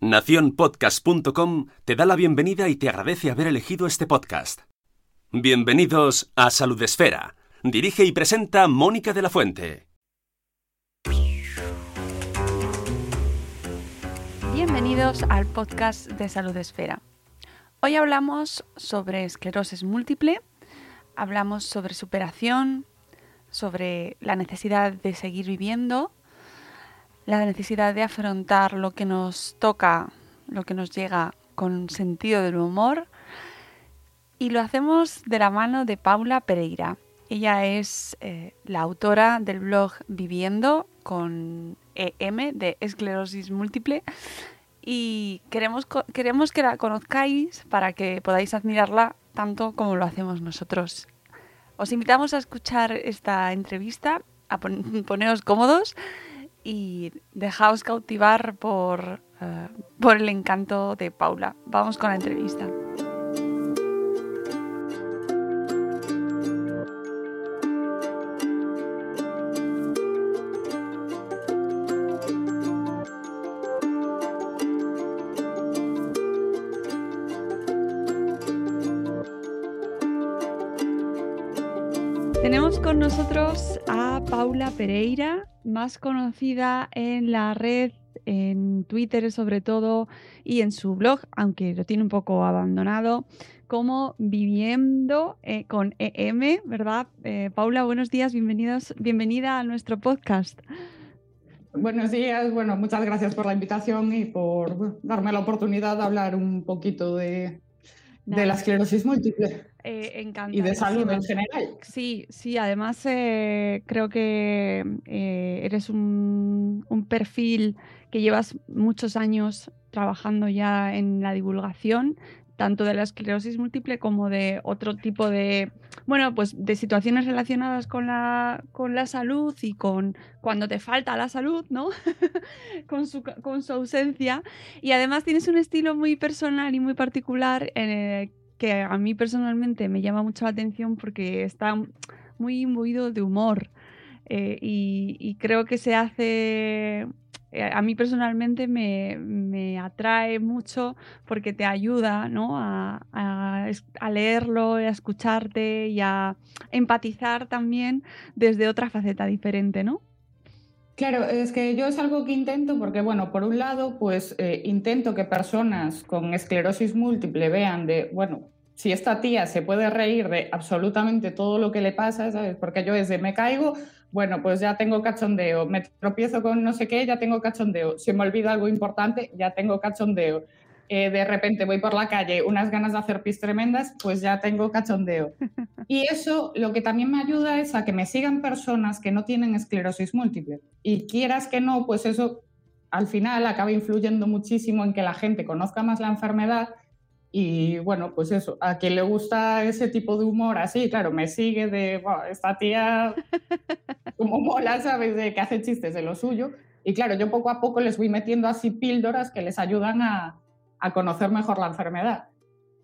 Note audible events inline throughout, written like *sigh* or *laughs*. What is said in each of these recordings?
Naciónpodcast.com te da la bienvenida y te agradece haber elegido este podcast. Bienvenidos a Salud Esfera. Dirige y presenta Mónica de la Fuente. Bienvenidos al podcast de Salud Esfera. Hoy hablamos sobre esclerosis múltiple, hablamos sobre superación, sobre la necesidad de seguir viviendo, la necesidad de afrontar lo que nos toca, lo que nos llega con sentido del humor. Y lo hacemos de la mano de Paula Pereira. Ella es eh, la autora del blog Viviendo con EM de esclerosis múltiple y queremos, queremos que la conozcáis para que podáis admirarla tanto como lo hacemos nosotros. Os invitamos a escuchar esta entrevista, a poneros cómodos y dejaos cautivar por, uh, por el encanto de Paula. Vamos con la entrevista. Tenemos con nosotros a Paula Pereira, más conocida en la red, en Twitter sobre todo, y en su blog, aunque lo tiene un poco abandonado, como Viviendo eh, con EM, ¿verdad? Eh, Paula, buenos días, bienvenidos, bienvenida a nuestro podcast. Buenos días, bueno, muchas gracias por la invitación y por darme la oportunidad de hablar un poquito de, de la esclerosis múltiple. Eh, y de salud en general. Sí, sí, además eh, creo que eh, eres un, un, perfil que llevas muchos años trabajando ya en la divulgación tanto de la esclerosis múltiple como de otro tipo de, bueno, pues de situaciones relacionadas con la, con la salud y con cuando te falta la salud, ¿no? *laughs* con, su, con su ausencia. Y además tienes un estilo muy personal y muy particular eh, que a mí personalmente me llama mucho la atención porque está muy imbuido de humor. Eh, y, creo que se hace eh, a mí personalmente me, atrae mucho porque te ayuda ¿no? a, a, leerlo, a escucharte y a empatizar también desde otra faceta diferente, ¿no? Claro, es que yo es algo que intento porque, bueno, por un lado, pues eh, intento que personas con esclerosis múltiple vean de, bueno, si esta tía se puede reír de absolutamente todo lo que le pasa, ¿sabes? Porque yo desde me caigo, bueno, pues ya tengo cachondeo, me tropiezo con no sé qué, ya tengo cachondeo, si me olvida algo importante, ya tengo cachondeo. Eh, de repente voy por la calle, unas ganas de hacer pis tremendas, pues ya tengo cachondeo. *laughs* Y eso lo que también me ayuda es a que me sigan personas que no tienen esclerosis múltiple. Y quieras que no, pues eso al final acaba influyendo muchísimo en que la gente conozca más la enfermedad y bueno, pues eso, a quien le gusta ese tipo de humor así, claro, me sigue de, esta tía *laughs* como mola, ¿sabes? De que hace chistes de lo suyo. Y claro, yo poco a poco les voy metiendo así píldoras que les ayudan a, a conocer mejor la enfermedad.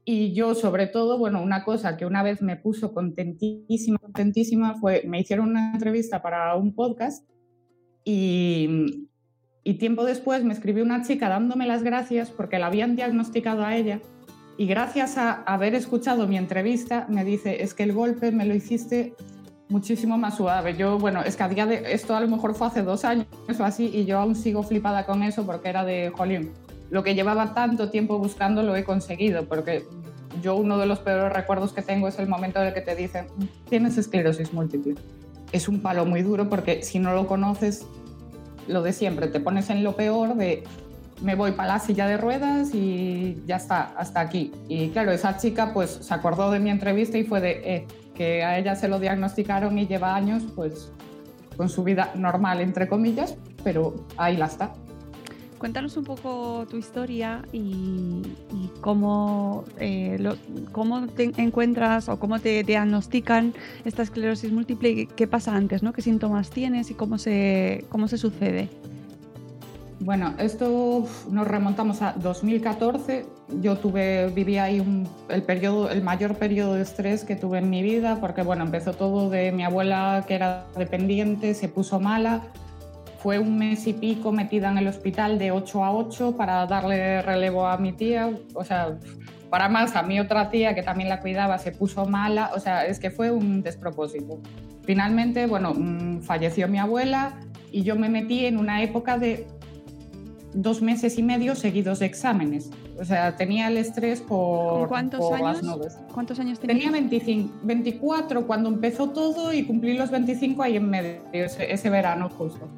Y yo, sobre todo, bueno, una cosa que una vez me puso contentísima, contentísima fue, me hicieron una entrevista para un podcast y, tiempo después me escribió una chica dándome las gracias porque la habían diagnosticado a ella y gracias a haber escuchado mi entrevista me dice, es que el golpe me lo hiciste muchísimo más suave. Yo, bueno, es que a día de esto a lo mejor fue hace dos años o así y yo aún sigo flipada con eso porque era de, jolín, lo que llevaba tanto tiempo buscando lo he conseguido porque yo uno de los peores recuerdos que tengo es el momento en el que te dicen, tienes esclerosis múltiple. Es un palo muy duro porque si no lo conoces lo de siempre, te pones en lo peor de me voy para la silla de ruedas y ya está, hasta aquí. Y claro, esa chica pues se acordó de mi entrevista y fue de eh, que a ella se lo diagnosticaron y lleva años pues con su vida normal, entre comillas, pero ahí la está. Cuéntanos un poco tu historia y, cómo, eh, cómo te encuentras o cómo te diagnostican esta esclerosis múltiple y qué pasa antes, ¿no? ¿Qué síntomas tienes y cómo se, cómo se sucede? Bueno, esto nos remontamos a 2014. Yo tuve, viví ahí el, periodo, el mayor periodo de estrés que tuve en mi vida, porque bueno, empezó todo de mi abuela que era dependiente, se puso mala, fue un mes y pico metida en el hospital de 8 a 8 para darle relevo a mi tía. O sea, para más, a mi otra tía que también la cuidaba se puso mala. O sea, es que fue un despropósito. Finalmente, bueno, mm, falleció mi abuela y yo me metí en una época de dos meses y medio seguidos de exámenes. O sea, tenía el estrés por, cuántos años? ¿Cuántos años tenía? Tenía 25, 24 cuando empezó todo y cumplí los 25 ahí en medio, ese, ese verano justo.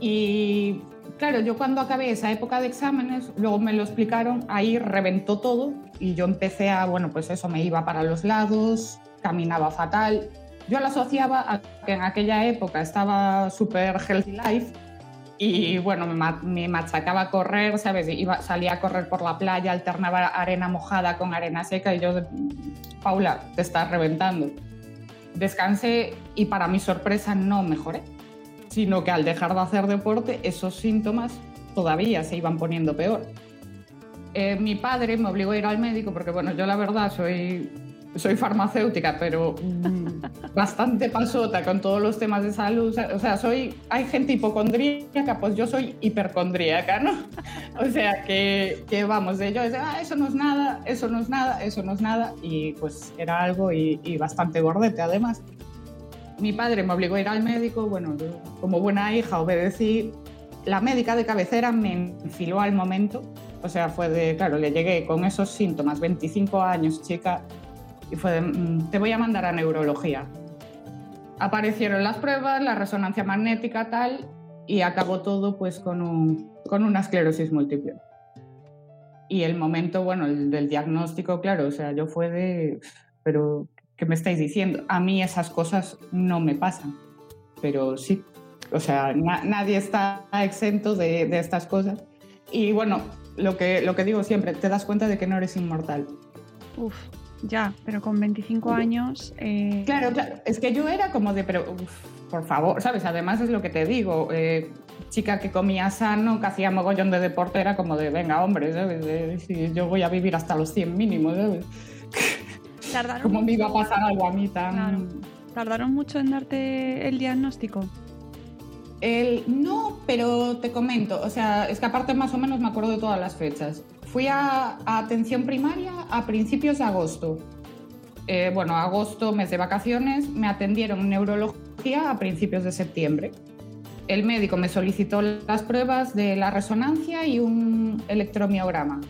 Y claro, yo cuando acabé esa época de exámenes, luego me lo explicaron, ahí reventó todo y yo empecé a, bueno, pues eso, me iba para los lados, caminaba fatal. Yo lo asociaba a que en aquella época estaba súper healthy life y bueno, me machacaba a correr, ¿sabes? Iba, salía a correr por la playa, alternaba arena mojada con arena seca y yo, Paula, te estás reventando. Descansé y para mi sorpresa no mejoré sino que al dejar de hacer deporte esos síntomas todavía se iban poniendo peor. Eh, mi padre me obligó a ir al médico porque, bueno, yo la verdad soy, soy farmacéutica, pero mm, bastante pasota con todos los temas de salud. O sea, soy, hay gente hipocondríaca, pues yo soy hipercondríaca, ¿no? O sea, que, que vamos, de yo, ah, eso no es nada, eso no es nada, eso no es nada, y pues era algo y, y bastante gordete además mi padre me obligó a ir al médico, bueno, como buena hija obedecí. La médica de cabecera me enfiló al momento, o sea, fue de, claro, le llegué con esos síntomas, 25 años, chica, y fue de, mm, te voy a mandar a neurología. Aparecieron las pruebas, la resonancia magnética, tal, y acabó todo pues con, un, con una esclerosis múltiple. Y el momento, bueno, el del diagnóstico, claro, o sea, yo fue de, pero ¿qué me estáis diciendo? A mí esas cosas no me pasan, pero sí, o sea, nadie está exento de, estas cosas. Y bueno, lo que, lo que digo siempre, te das cuenta de que no eres inmortal. Uf, ya, pero con 25 años... Eh, claro, claro, es que yo era como de, pero por favor, ¿sabes? Además es lo que te digo, eh, chica que comía sano, que hacía mogollón de deporte, era como de, venga, hombre, ¿sabes? si yo voy a vivir hasta los 100 mínimos, ¿sabes? *laughs* ¿Cómo me iba a pasar algo a mí tan...? ¿Tardaron mucho en darte el diagnóstico? El, no, pero te comento, o sea, es que aparte más o menos me acuerdo de todas las fechas. Fui a, atención primaria a principios de agosto. Eh, bueno, agosto, mes de vacaciones, me atendieron en neurología a principios de septiembre. El médico me solicitó las pruebas de la resonancia y un electromiograma.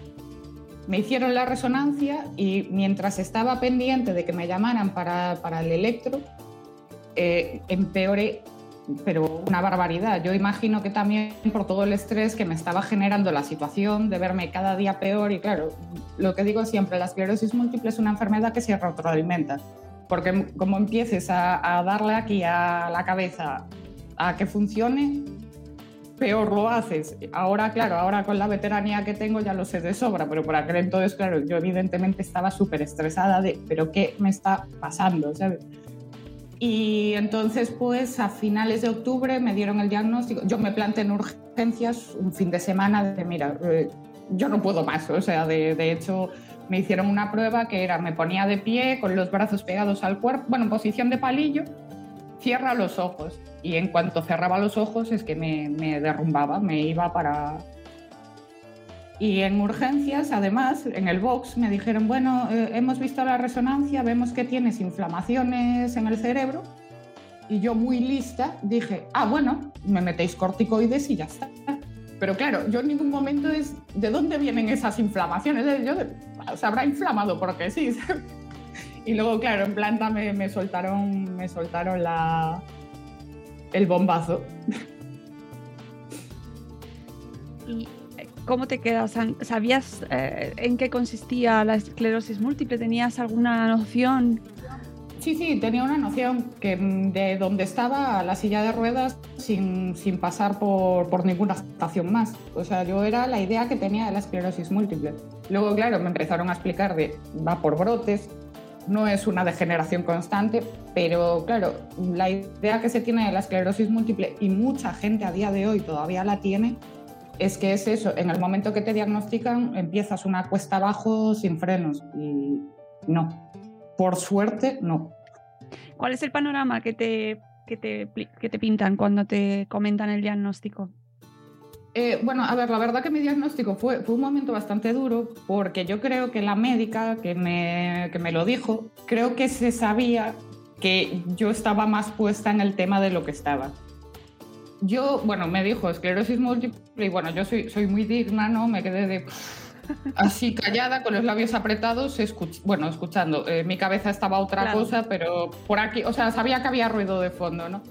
Me hicieron la resonancia y mientras estaba pendiente de que me llamaran para, para el electro, eh, empeoré, pero una barbaridad. Yo imagino que también por todo el estrés que me estaba generando la situación de verme cada día peor y claro, lo que digo siempre, la esclerosis múltiple es una enfermedad que se retroalimenta, porque como empieces a, a darle aquí a la cabeza a que funcione, peor lo haces. Ahora, claro, ahora con la veteranía que tengo ya lo sé de sobra, pero por aquel entonces, claro, yo evidentemente estaba súper estresada de, pero ¿qué me está pasando? ¿sabes? Y entonces, pues a finales de octubre me dieron el diagnóstico. Yo me planté en urgencias un fin de semana de, mira, eh, yo no puedo más. O sea, de, de, hecho, me hicieron una prueba que era, me ponía de pie con los brazos pegados al cuerpo, bueno, en posición de palillo, cierra los ojos. Y en cuanto cerraba los ojos es que me, me derrumbaba, me iba para, y en urgencias, además, en el box me dijeron, bueno, eh, hemos visto la resonancia, vemos que tienes inflamaciones en el cerebro. Y yo muy lista dije, ah, bueno, me metéis corticoides y ya está. Pero claro, yo en ningún momento es, ¿de dónde vienen esas inflamaciones? Yo, se habrá inflamado porque sí. *laughs* y luego, claro, en planta me, me soltaron, me soltaron la, el bombazo. Y ¿Cómo te quedas? ¿Sabías eh, en qué consistía la esclerosis múltiple? ¿Tenías alguna noción? Sí, sí, tenía una noción que mm, de dónde estaba la silla de ruedas sin, sin pasar por, por, ninguna estación más. O sea, yo era la idea que tenía de la esclerosis múltiple. Luego, claro, me empezaron a explicar de va por brotes, no es una degeneración constante, pero claro, la idea que se tiene de la esclerosis múltiple y mucha gente a día de hoy todavía la tiene es que es eso, en el momento que te diagnostican empiezas una cuesta abajo sin frenos y no, por suerte no. ¿Cuál es el panorama que te, que te, que te pintan cuando te comentan el diagnóstico? Eh, bueno, a ver, la verdad que mi diagnóstico fue, fue un momento bastante duro porque yo creo que la médica que me, que me lo dijo, creo que se sabía que yo estaba más puesta en el tema de lo que estaba yo, bueno, me dijo esclerosis múltiple y bueno, yo soy, soy muy digna, ¿no? Me quedé de *laughs* así callada, con los labios apretados, bueno, escuchando. Eh, mi cabeza estaba otra cosa, pero por aquí, o sea, sabía que había ruido de fondo, ¿no?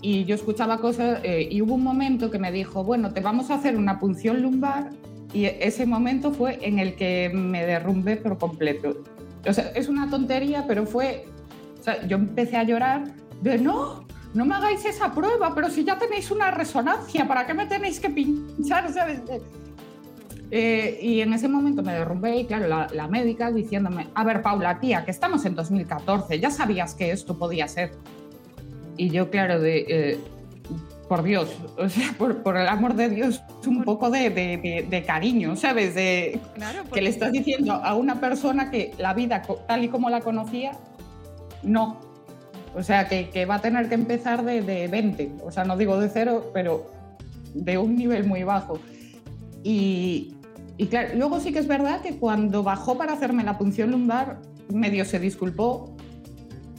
Y yo escuchaba cosas eh, y hubo un momento que me dijo, bueno, te vamos a hacer una punción lumbar y ese momento fue en el que me derrumbé por completo. O sea, es una tontería, pero fue, o sea, yo empecé a llorar de no, no me hagáis esa prueba, pero si ya tenéis una resonancia, ¿para qué me tenéis que pinchar? ¿sabes? Eh, y en ese momento me derrumbé y claro, la, médica diciéndome, a ver, Paula, tía, que estamos en 2014, ya sabías que esto podía ser. Y yo, claro, de, eh, por Dios, o sea, por, el amor de Dios, un poco de, de, cariño, ¿sabes? De, que le estás diciendo a una persona que la vida tal y como la conocía, no, o sea, que, va a tener que empezar de, de, 20. O sea, no digo de cero, pero de un nivel muy bajo. Y, y claro, luego sí que es verdad que cuando bajó para hacerme la punción lumbar, medio se disculpó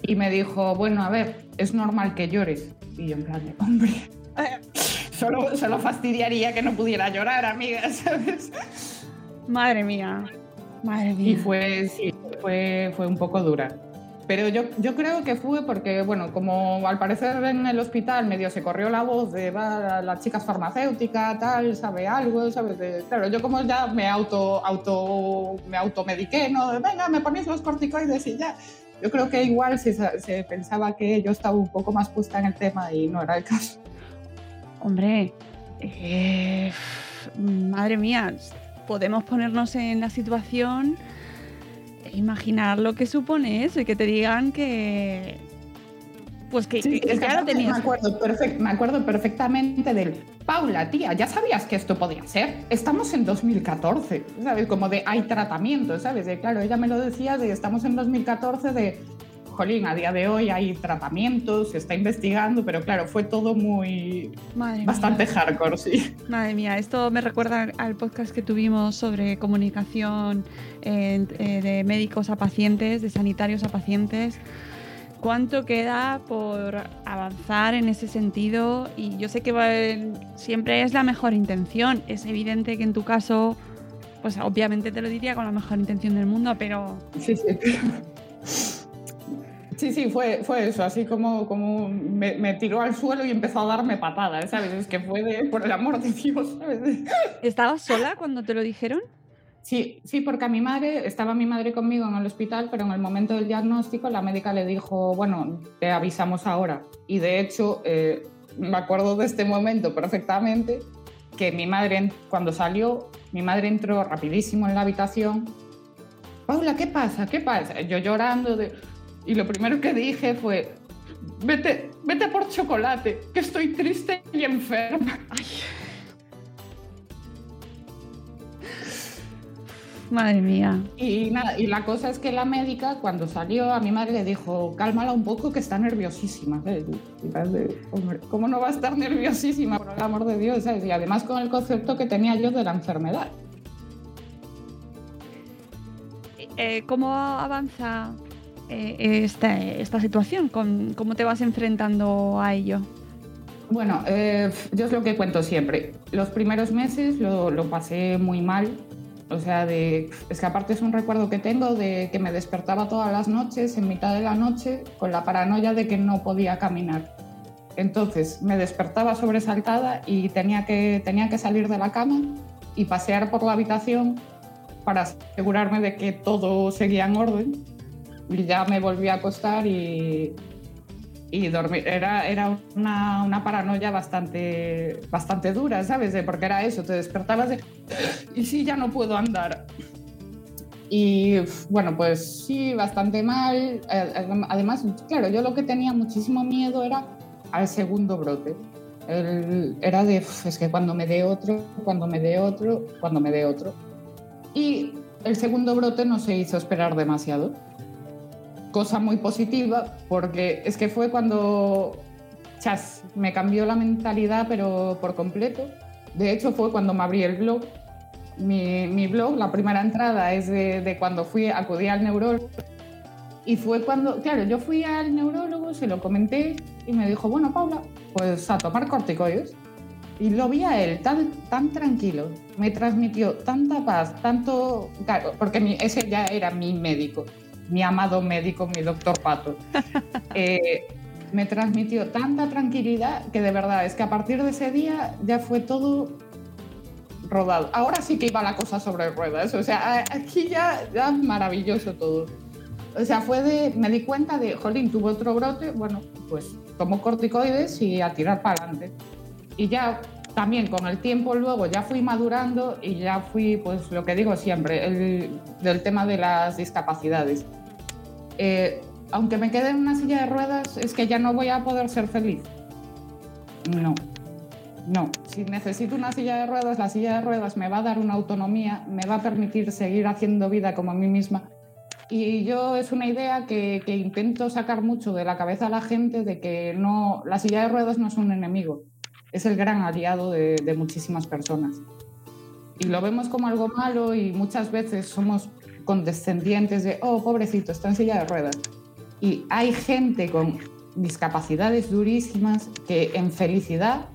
y me dijo, bueno, a ver, es normal que llores. Y yo en plan de, hombre, solo, solo fastidiaría que no pudiera llorar, amiga, *laughs* ¿sabes? Madre mía, madre mía. Y fue, sí, fue, fue un poco dura. Pero yo, yo creo que fue porque, bueno, como al parecer en el hospital medio se corrió la voz de va, la chica farmacéutica, tal, sabe algo, ¿sabes? claro, yo como ya me auto, auto, me automediqué, ¿no? Venga, me ponéis los corticoides y ya. Yo creo que igual se, pensaba que yo estaba un poco más puesta en el tema y no era el caso. Hombre, eh, madre mía, podemos ponernos en la situación imaginar lo que supone eso y que te digan que. Pues que, ya lo tenías. Me acuerdo, me acuerdo perfectamente del. Paula, tía, ya sabías que esto podía ser. Estamos en 2014, ¿sabes? Como de hay tratamiento, ¿sabes? De, claro, ella me lo decía de estamos en 2014 de jolín, a día de hoy hay tratamientos, se está investigando, pero claro, fue todo muy bastante hardcore, sí. Madre mía, esto me recuerda al podcast que tuvimos sobre comunicación eh, de médicos a pacientes, de sanitarios a pacientes. ¿Cuánto queda por avanzar en ese sentido? Y yo sé que siempre es la mejor intención. Es evidente que en tu caso, pues obviamente te lo diría con la mejor intención del mundo, pero... Sí, sí. Sí, sí, fue, fue eso, así como, como me, tiró al suelo y empezó a darme patadas, ¿sabes? Es que fue de, por el amor de Dios, ¿sabes? ¿Estabas sola cuando te lo dijeron? Sí, sí, porque a mi madre, estaba mi madre conmigo en el hospital, pero en el momento del diagnóstico la médica le dijo, bueno, te avisamos ahora. Y de hecho, eh, me acuerdo de este momento perfectamente, que mi madre, cuando salió, mi madre entró rapidísimo en la habitación. Paula, ¿qué pasa? ¿Qué pasa? Yo llorando de y lo primero que dije fue, vete, vete por chocolate, que estoy triste y enferma. Madre mía. Y, nada, y la cosa es que la médica, cuando salió, a mi madre le dijo, cálmala un poco, que está nerviosísima. ¿Cómo no va a estar nerviosísima, por el amor de Dios? ¿sabes? Y además con el concepto que tenía yo de la enfermedad. Eh, ¿Cómo avanza eh, esta, esta, situación? ¿Cómo te vas enfrentando a ello? Bueno, eh, yo es lo que cuento siempre. Los primeros meses lo, lo pasé muy mal o sea, de, es que aparte es un recuerdo que tengo de que me despertaba todas las noches, en mitad de la noche, con la paranoia de que no podía caminar. Entonces me despertaba sobresaltada y tenía que, tenía que salir de la cama y pasear por la habitación para asegurarme de que todo seguía en orden. Y ya me volví a acostar y, y dormir. Era, era una, una, paranoia bastante, bastante dura, ¿sabes? porque era eso, te despertabas de, y sí, ya no puedo andar. Y bueno, pues sí, bastante mal. Además, claro, yo lo que tenía muchísimo miedo era al segundo brote. era de, es que cuando me dé otro, cuando me dé otro, cuando me dé otro. Y el segundo brote no se hizo esperar demasiado cosa muy positiva porque es que fue cuando chas, me cambió la mentalidad pero por completo. De hecho fue cuando me abrí el blog. Mi, mi blog, la primera entrada es de, de, cuando fui, acudí al neurólogo. Y fue cuando, claro, yo fui al neurólogo, se lo comenté y me dijo, bueno, Paula, pues a tomar corticoides. Y lo vi a él tan, tan tranquilo, me transmitió tanta paz, tanto, claro, porque mi, ese ya era mi médico mi amado médico, mi doctor Pato, *laughs* eh, me transmitió tanta tranquilidad que de verdad es que a partir de ese día ya fue todo rodado. Ahora sí que iba la cosa sobre ruedas, o sea, aquí ya, ya maravilloso todo. O sea, fue de, me di cuenta de, jolín, tuvo otro brote, bueno, pues tomo corticoides y a tirar para adelante. Y ya también con el tiempo luego ya fui madurando y ya fui, pues lo que digo siempre, el, del tema de las discapacidades. Eh, aunque me quede en una silla de ruedas, es que ya no voy a poder ser feliz. No, no. Si necesito una silla de ruedas, la silla de ruedas me va a dar una autonomía, me va a permitir seguir haciendo vida como a mí misma. Y yo es una idea que, intento sacar mucho de la cabeza a la gente de que no, la silla de ruedas no es un enemigo, es el gran aliado de, de muchísimas personas. Y lo vemos como algo malo y muchas veces somos condescendientes de, oh, pobrecito, está en silla de ruedas. Y hay gente con discapacidades durísimas que en felicidad,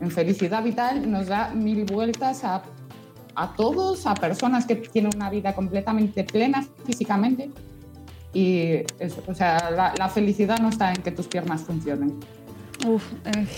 en felicidad vital, nos da mil vueltas a, a todos, a personas que tienen una vida completamente plena físicamente. Y eso, o sea, la, la felicidad no está en que tus piernas funcionen. Uf,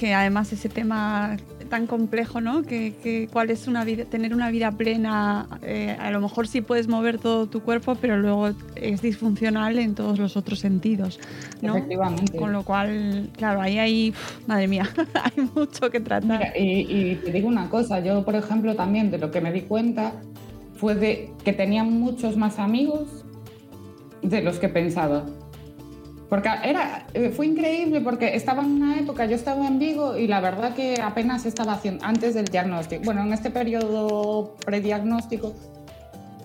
que además ese tema tan complejo, ¿no? Que, cuál es una vida, tener una vida plena, eh, a lo mejor sí puedes mover todo tu cuerpo, pero luego es disfuncional en todos los otros sentidos, ¿no? Efectivamente. Con lo cual, claro, ahí hay, madre mía, *laughs* hay mucho que tratar. y, y te digo una cosa, yo por ejemplo también de lo que me di cuenta fue de que tenía muchos más amigos de los que pensaba. Porque era, eh, fue increíble porque estaba en una época, yo estaba en Vigo y la verdad que apenas estaba haciendo, antes del diagnóstico, bueno, en este periodo prediagnóstico,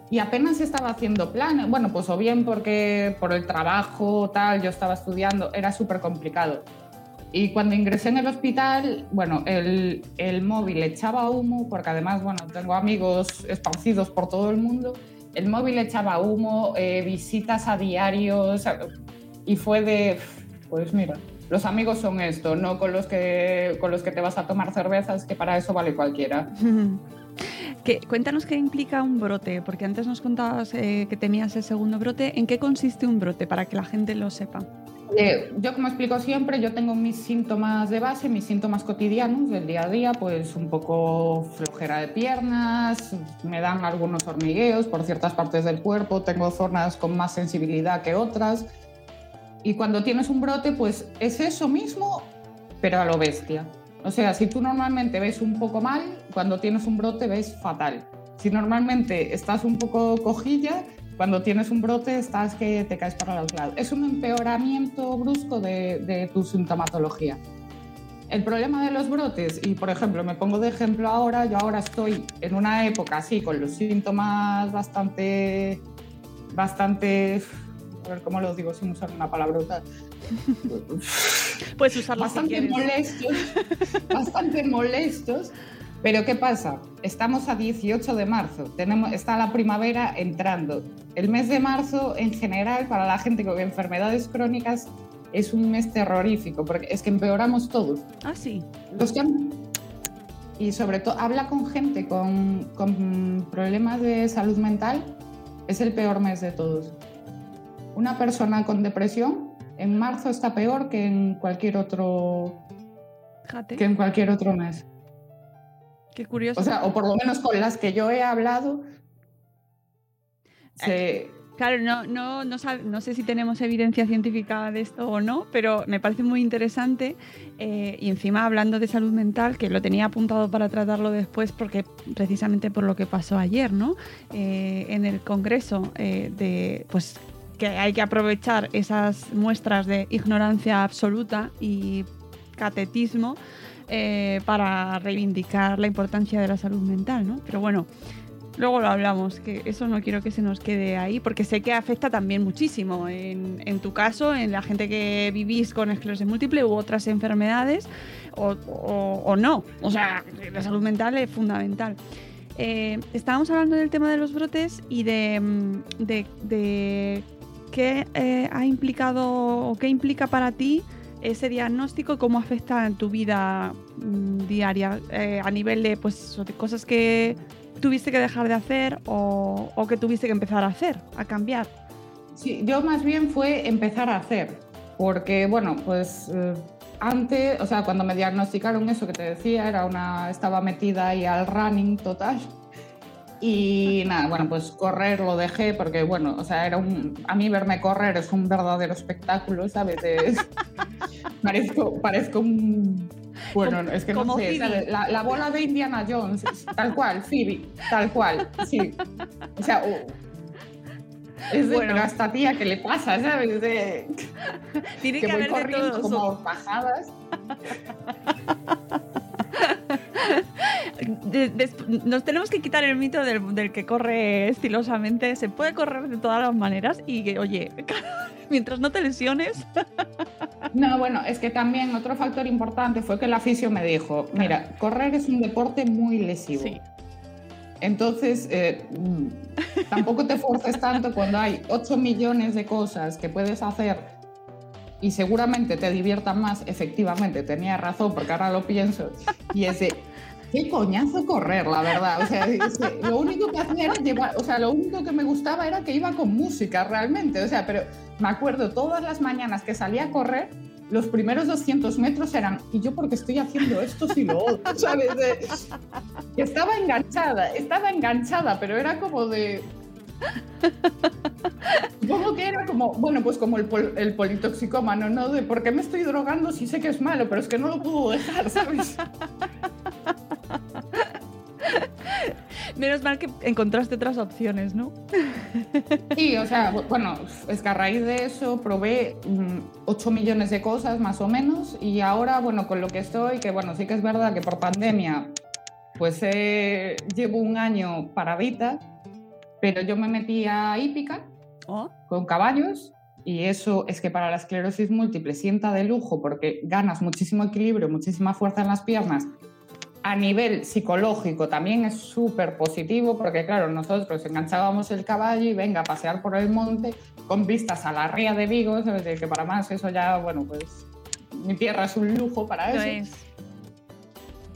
y apenas estaba haciendo planes, bueno, pues o bien porque por el trabajo, tal, yo estaba estudiando, era súper complicado. Y cuando ingresé en el hospital, bueno, el, el móvil echaba humo, porque además, bueno, tengo amigos esparcidos por todo el mundo, el móvil echaba humo, eh, visitas a diarios, y fue de, pues mira, los amigos son esto, no con los que, con los que te vas a tomar cervezas, que para eso vale cualquiera. *laughs* cuéntanos qué implica un brote, porque antes nos contabas eh, que tenías el segundo brote. ¿En qué consiste un brote para que la gente lo sepa? Eh, yo, como explico siempre, yo tengo mis síntomas de base, mis síntomas cotidianos del día a día, pues un poco flojera de piernas, me dan algunos hormigueos por ciertas partes del cuerpo, tengo zonas con más sensibilidad que otras y cuando tienes un brote, pues es eso mismo, pero a lo bestia. O sea, si tú normalmente ves un poco mal, cuando tienes un brote ves fatal. Si normalmente estás un poco cojilla, cuando tienes un brote estás que te caes para los lados. Es un empeoramiento brusco de, tu sintomatología. El problema de los brotes, y por ejemplo, me pongo de ejemplo ahora, yo ahora estoy en una época así, con los síntomas bastante, bastante, a ver cómo lo digo sin usar una palabrota, Puedes usarlo bastante si molestos, bastante molestos. Pero ¿qué pasa? Estamos a 18 de marzo, tenemos, está la primavera entrando. El mes de marzo, en general, para la gente con enfermedades crónicas, es un mes terrorífico, porque es que empeoramos todos. Ah, sí. Los que han- Y sobre todo, habla con gente con, con problemas de salud mental, es el peor mes de todos. Una persona con depresión en marzo está peor que en cualquier otro, Fíjate. que en cualquier otro mes. Qué curioso. O sea, o por lo menos con las que yo he hablado, se- Claro, no, no, no sé si tenemos evidencia científica de esto o no, pero me parece muy interesante. eh, y encima hablando de salud mental, que lo tenía apuntado para tratarlo después, porque precisamente por lo que pasó ayer, ¿no? Eh, en el Congreso, eh, de pues que hay que aprovechar esas muestras de ignorancia absoluta y catetismo eh, para reivindicar la importancia de la salud mental, ¿no? Pero bueno, Luego lo hablamos, que eso no quiero que se nos quede ahí, porque sé que afecta también muchísimo en, tu caso, en la gente que vivís con esclerosis múltiple u otras enfermedades, o, o- no. O sea, la salud mental es fundamental. Eh, estábamos hablando del tema de los brotes y de, mm, de qué eh, ha implicado o qué implica para ti ese diagnóstico y cómo afecta en tu vida mm, diaria eh, a nivel de, pues, de cosas que tuviste que dejar de hacer o, o que tuviste que empezar a hacer, a cambiar. Sí, yo más bien fue empezar a hacer, porque bueno, pues eh, antes, o sea, cuando me diagnosticaron eso que te decía, era una, estaba metida ahí al running total. Y nada, bueno, pues correr lo dejé porque, bueno, o sea, era un, a mí verme correr es un verdadero espectáculo, ¿sabes? Es- *laughs* parezco, parezco un, bueno, es que no sé. La, la bola de Indiana Jones, tal cual, Phoebe, tal cual, sí. O sea, o- es de, Bueno. pero a esta tía, ¿qué le pasa, sabes? De, Tiene que que, voy haber de corriendo todo. como Son- *laughs* de- nos tenemos que quitar el mito del, del que corre estilosamente. Se puede correr de todas las maneras y que, oye, *laughs* mientras no te lesiones. *laughs* No, bueno, es que también otro factor importante fue que el aficio me dijo, mira, correr es un deporte muy lesivo. Sí. Entonces, eh, mm, tampoco te forces tanto cuando hay 8 millones de cosas que puedes hacer y seguramente te diviertan más. Efectivamente, tenía razón, porque ahora lo pienso. Y es de, qué coñazo correr, la verdad. O sea, lo único que hacía era llevar, o sea, lo único que me gustaba era que iba con música realmente. O sea, pero me acuerdo todas las mañanas que salía a correr, los primeros 200 metros eran, ¿y yo por qué estoy haciendo esto si lo otro? *laughs* ¿Sabes? Estaba enganchada, estaba enganchada, pero era como de... Supongo que era como, bueno, pues como el, pol- el politoxicómano, ¿no? De por qué me estoy drogando si sé que es malo, pero es que no lo puedo dejar, ¿sabes? *laughs* Menos mal que encontraste otras opciones, ¿no? Sí, o sea, bu- bueno, es que a raíz de eso probé mm, 8 millones de cosas más o menos y ahora, bueno, con lo que estoy, que bueno, sí que es verdad que por pandemia, pues eh, llevo un año paradita, pero yo me metí a hípica Oh, con caballos y eso es que para la esclerosis múltiple sienta de lujo porque ganas muchísimo equilibrio, muchísima fuerza en las piernas. A nivel psicológico también es súper positivo porque claro, nosotros enganchábamos el caballo y venga a pasear por el monte con vistas a la ría de Vigo, ¿sabes? Que para más eso ya, bueno, pues mi tierra es un lujo para eso. es.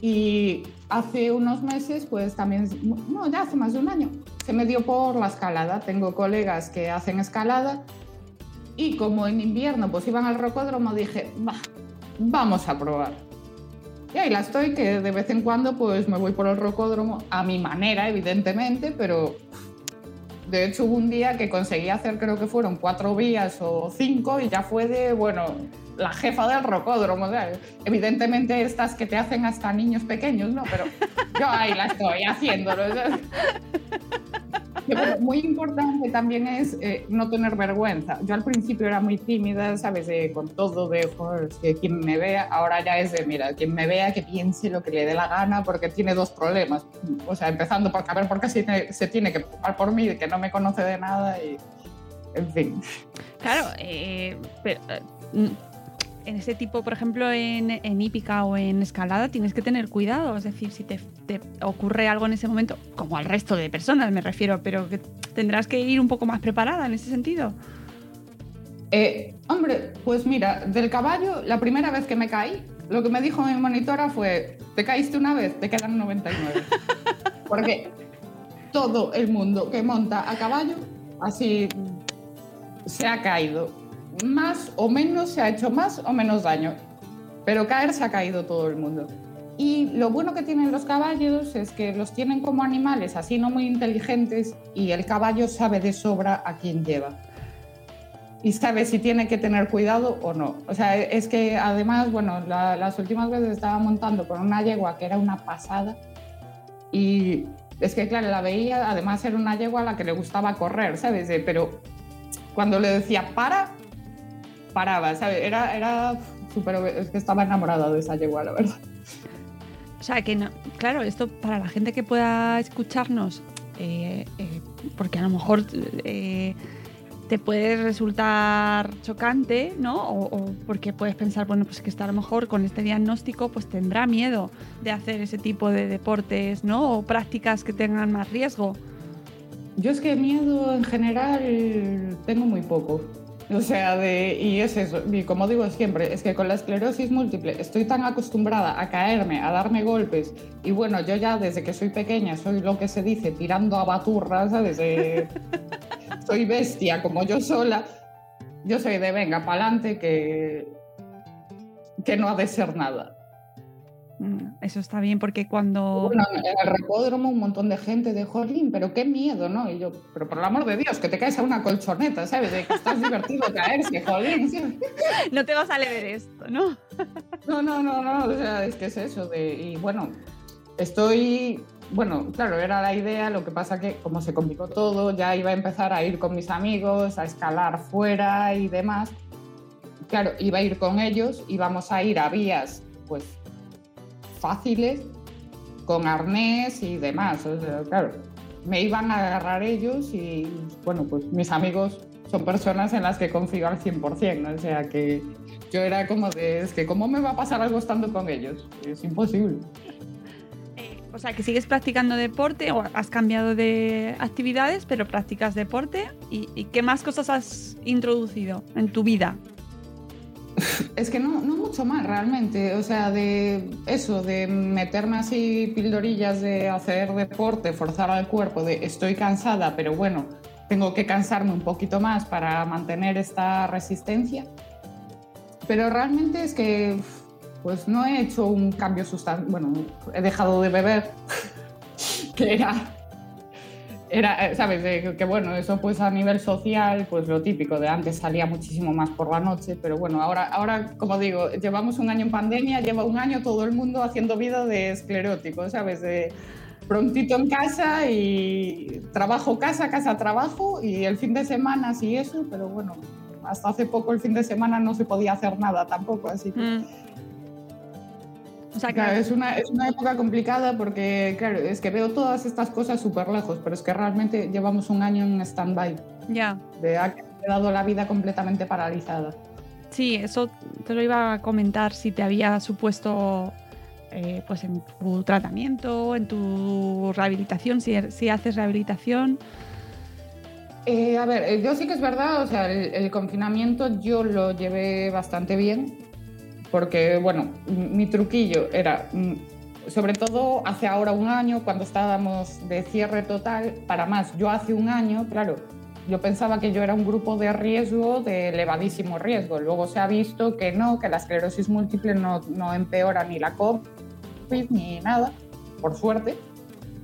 Y hace unos meses, pues también, no, ya hace más de un año, se me dio por la escalada. Tengo colegas que hacen escalada y como en invierno pues iban al rocódromo, dije, va, vamos a probar. Y ahí la estoy, que de vez en cuando pues me voy por el rocódromo, a mi manera, evidentemente, pero de hecho hubo un día que conseguí hacer, creo que fueron cuatro vías o cinco y ya fue de, bueno, la jefa del rocódromo. o sea, evidentemente estas que te hacen hasta niños pequeños, ¿no? Pero yo ahí la estoy haciéndolo. Muy importante también es eh, no tener vergüenza. Yo al principio era muy tímida, ¿sabes? Con todo, de quien me vea, ahora ya es de, mira, quien me vea, que piense lo que le dé la gana, porque tiene dos problemas. O sea, empezando por saber por qué se tiene que preocupar por mí, que no me conoce de nada y, en fin. Claro, eh, pero, eh, en ese tipo, por ejemplo, en, en hípica o en escalada, tienes que tener cuidado. Es decir, si te, te ocurre algo en ese momento, como al resto de personas me refiero, pero que tendrás que ir un poco más preparada en ese sentido. Eh, hombre, pues mira, del caballo, la primera vez que me caí, lo que me dijo mi monitora fue, te caíste una vez, te quedan 99. *laughs* Porque todo el mundo que monta a caballo, así se ha caído. Más o menos, se ha hecho más o menos daño. Pero caer se ha caído todo el mundo. Y lo bueno que tienen los caballos es que los tienen como animales así no muy inteligentes y el caballo sabe de sobra a quién lleva y sabe si tiene que tener cuidado o no. O sea, es que además, bueno, la- las últimas veces estaba montando con una yegua que era una pasada y es que, claro, la veía, además era una yegua a la que le gustaba correr, ¿sabes? Pero cuando le decía para, paraba, ¿sabes? Era, era súper, es que estaba enamorada de esa yegua, la verdad. O sea, que no, claro, esto para la gente que pueda escucharnos, eh, eh, porque a lo mejor eh, te puede resultar chocante, ¿no? O, o porque puedes pensar, bueno, pues que está a lo mejor con este diagnóstico, pues tendrá miedo de hacer ese tipo de deportes, ¿no? O prácticas que tengan más riesgo. Yo es que miedo en general tengo muy poco. O sea, de, y es eso, y como digo siempre, es que con la esclerosis múltiple estoy tan acostumbrada a caerme, a darme golpes, y bueno, yo ya desde que soy pequeña soy lo que se dice tirando a baturra, ¿sabes? De- *laughs* soy bestia como yo sola, yo soy de venga, pa'lante, que, que no ha de ser nada. Mm, Eso está bien porque cuando... Bueno, en el recódromo un montón de gente de jolín, pero qué miedo, ¿no? Y yo, pero por el amor de Dios, que te caes a una colchoneta, ¿sabes? De que estás divertido caerse, jolín. ¿sí? *laughs* No te vas a leer esto, ¿no? *laughs* No, no, no, no, o sea, es que es eso. De, y bueno, estoy, bueno, claro, era la idea, lo que pasa que como se complicó todo, ya iba a empezar a ir con mis amigos, a escalar fuera y demás. Claro, iba a ir con ellos, íbamos a ir a vías, pues, fáciles, con arnés y demás. Claro, me iban a agarrar ellos y, bueno, pues mis amigos son personas en las que confío al 100%, ¿no? o sea que yo era como de, es que ¿cómo me va a pasar algo estando con ellos? Es imposible. Eh, o sea, que sigues practicando deporte o has cambiado de actividades, pero practicas deporte. ¿Y, y qué más cosas has introducido en tu vida? Es que no, no mucho más realmente, o sea, de eso, de meterme así pildorillas de hacer deporte, forzar al cuerpo, de estoy cansada, pero bueno, tengo que cansarme un poquito más para mantener esta resistencia. Pero realmente es que pues no he hecho un cambio sustancial, bueno, he dejado de beber, *laughs* que era era, eh, ¿sabes? Que bueno, eso pues a nivel social, pues lo típico de antes salía muchísimo más por la noche, pero bueno, ahora, ahora como digo, llevamos un año en pandemia, lleva un año todo el mundo haciendo vida de esclerótico, ¿sabes? De prontito en casa y trabajo, casa, casa, trabajo y el fin de semana sí eso, pero bueno, hasta hace poco el fin de semana no se podía hacer nada tampoco, así que... Mm. O sea, que Claro, es una, es una época complicada porque, claro, es que veo todas estas cosas súper lejos, pero es que realmente llevamos un año en stand-by. ya. De ha quedado la vida completamente paralizada. Sí, eso te lo iba a comentar si te había supuesto eh, pues en tu tratamiento, en tu rehabilitación, si, si haces rehabilitación. Eh, a ver, eh, yo sí que es verdad, o sea, el, el confinamiento yo lo llevé bastante bien, porque, bueno, mi truquillo era, mm, sobre todo hace ahora un año, cuando estábamos de cierre total, para más, yo hace un año, claro, yo pensaba que yo era un grupo de riesgo, de elevadísimo riesgo. Luego se ha visto que no, que la esclerosis múltiple no, no empeora ni la COVID ni nada, por suerte.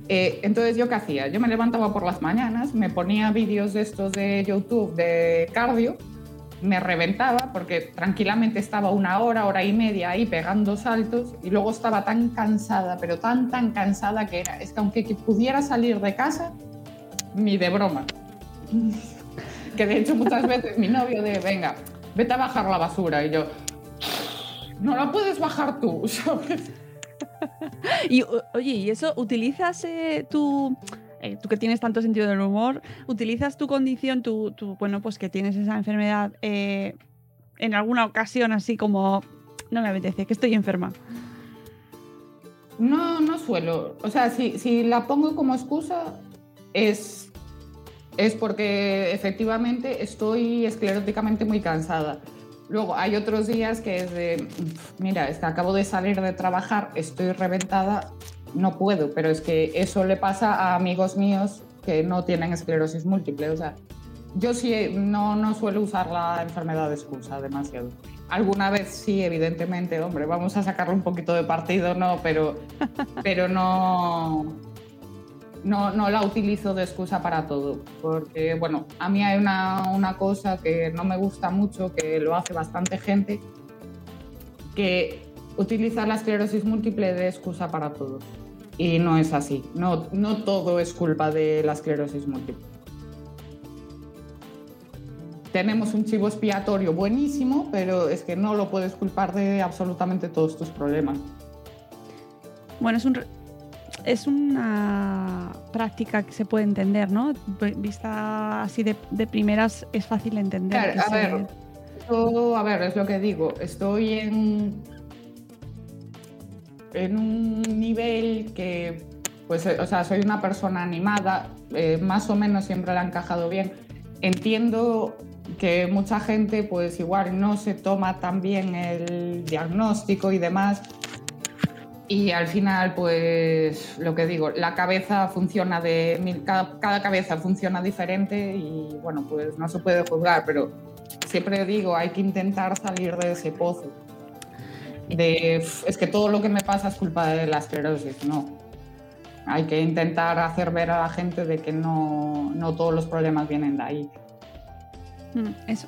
Eh, entonces, ¿yo qué hacía? Yo me levantaba por las mañanas, me ponía vídeos de estos de YouTube de cardio, me reventaba porque tranquilamente estaba una hora, hora y media ahí pegando saltos y luego estaba tan cansada, pero tan, tan cansada que era, es que aunque que pudiera salir de casa, ni de broma. que de hecho muchas veces mi novio de, venga, vete a bajar la basura. Y yo, no la puedes bajar tú, *laughs* y oye, ¿y eso utilizas eh, tu... Eh, tú que tienes tanto sentido del humor, ¿utilizas tu condición, tu, bueno, pues que tienes esa enfermedad eh, en alguna ocasión así como, no me apetece, que estoy enferma? No, no suelo. O sea, si, si la pongo como excusa, es, es porque efectivamente estoy escleróticamente muy cansada. Luego hay otros días que es de, mira, es que acabo de salir de trabajar, estoy reventada, no puedo, pero es que eso le pasa a amigos míos que no tienen esclerosis múltiple. O sea, yo sí no, no suelo usar la enfermedad de excusa demasiado. Alguna vez sí, evidentemente, hombre, vamos a sacarle un poquito de partido, no, pero, *laughs* pero no, no, no la utilizo de excusa para todo, porque bueno, a mí hay una, una cosa que no me gusta mucho, que lo hace bastante gente, que utiliza la esclerosis múltiple de excusa para todo. Y no es así, no, no todo es culpa de la esclerosis múltiple. Tenemos un chivo expiatorio buenísimo, pero es que no lo puedes culpar de absolutamente todos tus problemas. Bueno, es un, es una práctica que se puede entender, ¿no? Vista así de, primeras es fácil entender. Claro, a, ver, a ver, es lo que digo, estoy en, en un nivel que, pues, o sea, soy una persona animada, eh, más o menos siempre la ha encajado bien. Entiendo que mucha gente, pues igual no se toma tan bien el diagnóstico y demás, y al final, pues lo que digo, la cabeza funciona de. Cada, cada, cabeza funciona diferente y bueno, pues no se puede juzgar, pero siempre digo, hay que intentar salir de ese pozo. De, es que todo lo que me pasa es culpa de la esclerosis, no. Hay que intentar hacer ver a la gente de que no, no todos los problemas vienen de ahí. Mm, eso,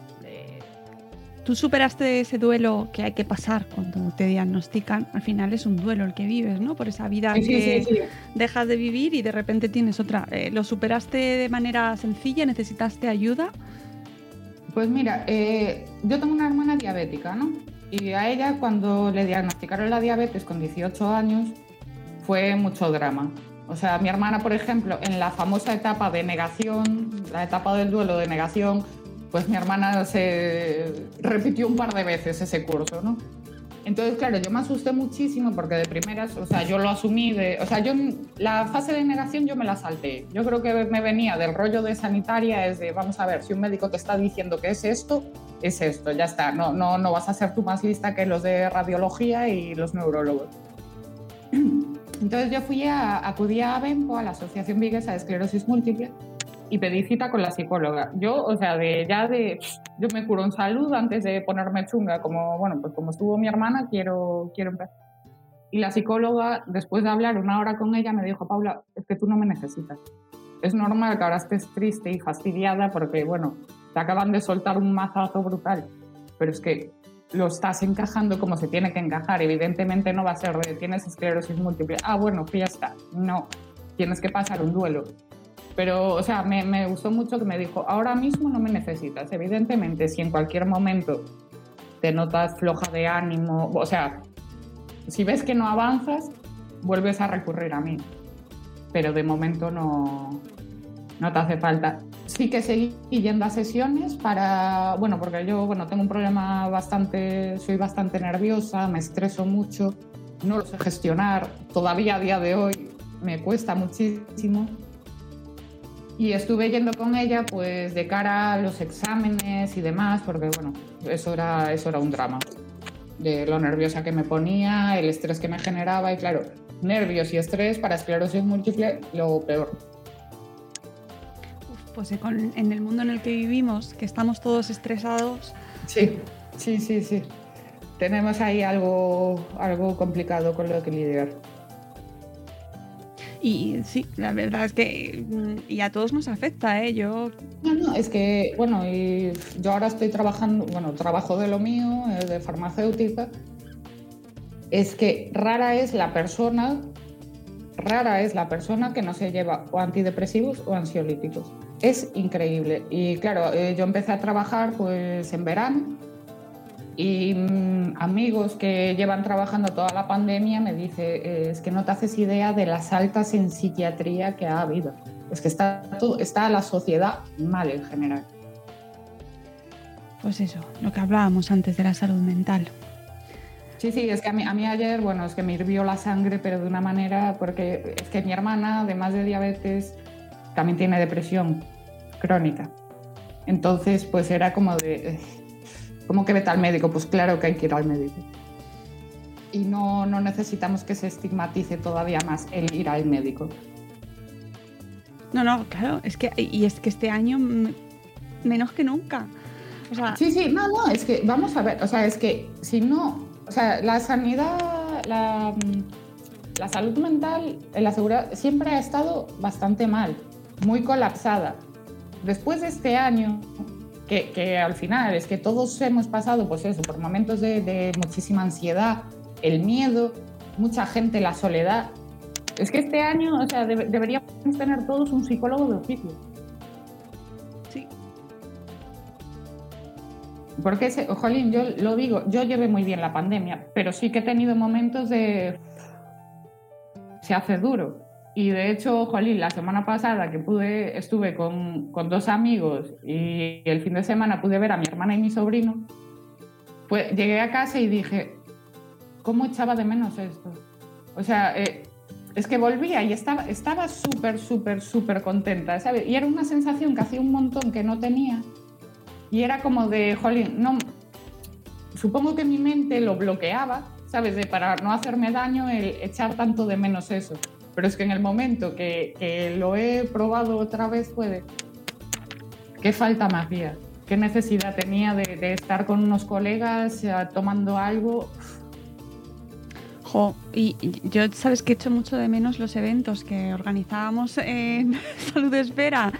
tú superaste ese duelo que hay que pasar cuando te diagnostican. Al final es un duelo el que vives, ¿no? Por esa vida que dejas de vivir y de repente tienes otra. Eh, ¿Lo superaste de manera sencilla? ¿Necesitaste ayuda? Pues mira, eh, yo tengo una hermana diabética, ¿no? Y a ella cuando le diagnosticaron la diabetes con 18 años fue mucho drama. O sea, mi hermana, por ejemplo, en la famosa etapa de negación, la etapa del duelo de negación, pues mi hermana se repitió un par de veces ese curso, ¿no? Entonces, claro, yo me asusté muchísimo porque de primeras, o sea, yo lo asumí de, o sea, yo la fase de negación yo me la salté. Yo creo que me venía del rollo de sanitaria es de, vamos a ver, si un médico te está diciendo que es esto, es esto, ya está. No, no, no vas a ser tú más lista que los de radiología y los neurólogos. *clears throat* Entonces yo fui a, acudí a ABEMPO, a la Asociación Viguesa de Esclerosis Múltiple, y pedí cita con la psicóloga. Yo, o sea, de ya de, yo me curo en salud antes de ponerme chunga, como, bueno, pues como estuvo mi hermana, quiero, quiero empezar. Y la psicóloga, después de hablar una hora con ella, me dijo, Paula, es que tú no me necesitas. Es normal que ahora estés triste y fastidiada porque, bueno, te acaban de soltar un mazazo brutal, pero es que lo estás encajando como se tiene que encajar. Evidentemente no va a ser de tienes esclerosis múltiple. Ah, bueno, está. No, tienes que pasar un duelo pero, o sea, me, me, gustó mucho que me dijo, ahora mismo no me necesitas. Evidentemente, si en cualquier momento te notas floja de ánimo, o sea, si ves que no avanzas, vuelves a recurrir a mí. Pero de momento no, no te hace falta. Sí que seguí yendo a sesiones para, bueno, porque yo, bueno, tengo un problema bastante, soy bastante nerviosa, me estreso mucho, no lo sé gestionar, todavía a día de hoy me cuesta muchísimo y estuve yendo con ella pues de cara a los exámenes y demás, porque bueno, eso era, eso era un drama. De lo nerviosa que me ponía, el estrés que me generaba y claro, nervios y estrés para esclerosis múltiple, lo peor. pues en el mundo en el que vivimos, que estamos todos estresados. Sí, sí, sí, sí. Tenemos ahí algo, algo complicado con lo que lidiar. Y sí, la verdad es que mm, y a todos nos afecta, ¿eh? Yo... No, no, es que, bueno, y yo ahora estoy trabajando, bueno, trabajo de lo mío, eh, de farmacéutica, es que rara es la persona rara es la persona que no se lleva o antidepresivos o ansiolíticos. Es increíble. Y claro, eh, yo empecé a trabajar pues en verano y mm, amigos que llevan trabajando toda la pandemia me dice eh, es que no te haces idea de las altas en psiquiatría que ha habido. Es que está, todo, está la sociedad mal en general. Pues eso, lo que hablábamos antes de la salud mental. Sí, sí, es que a mí, a mí ayer, bueno, es que me hirvió la sangre, pero de una manera, porque es que mi hermana, además de diabetes, también tiene depresión crónica. Entonces, pues era como de, ¿cómo que vete al médico? Pues claro que hay que ir al médico. Y no, no necesitamos que se estigmatice todavía más el ir al médico. No, no, claro, es que, y es que este año menos que nunca. O sea, sí, sí, no, no, es que vamos a ver, o sea, es que si no, o sea, la sanidad, la, la salud mental en la seguridad siempre ha estado bastante mal, muy colapsada. Después de este año, que, que, al final es que todos hemos pasado, pues eso, por momentos de, de, muchísima ansiedad, el miedo, mucha gente la soledad. Es que este año, o sea, de, deberíamos tener todos un psicólogo de oficio. Sí. Porque, ese, jolín, yo lo digo, yo llevé muy bien la pandemia, pero sí que he tenido momentos de... Se hace duro. Y de hecho, jolín, la semana pasada que pude, estuve con, con, dos amigos y el fin de semana pude ver a mi hermana y mi sobrino, pues llegué a casa y dije, ¿cómo echaba de menos esto? O sea, eh, es que volvía y estaba estaba súper, súper, súper contenta, ¿sabes? Y era una sensación que hacía un montón que no tenía. Y era como de, jolín, no, supongo que mi mente lo bloqueaba, ¿sabes? De para no hacerme daño el echar tanto de menos eso. Pero es que en el momento que, que lo he probado otra vez puede... ¿Qué falta me hacía? ¿Qué necesidad tenía de, estar con unos colegas uh, tomando algo? Jo, y yo sabes que echo mucho de menos los eventos que organizábamos en *laughs* Salud Espera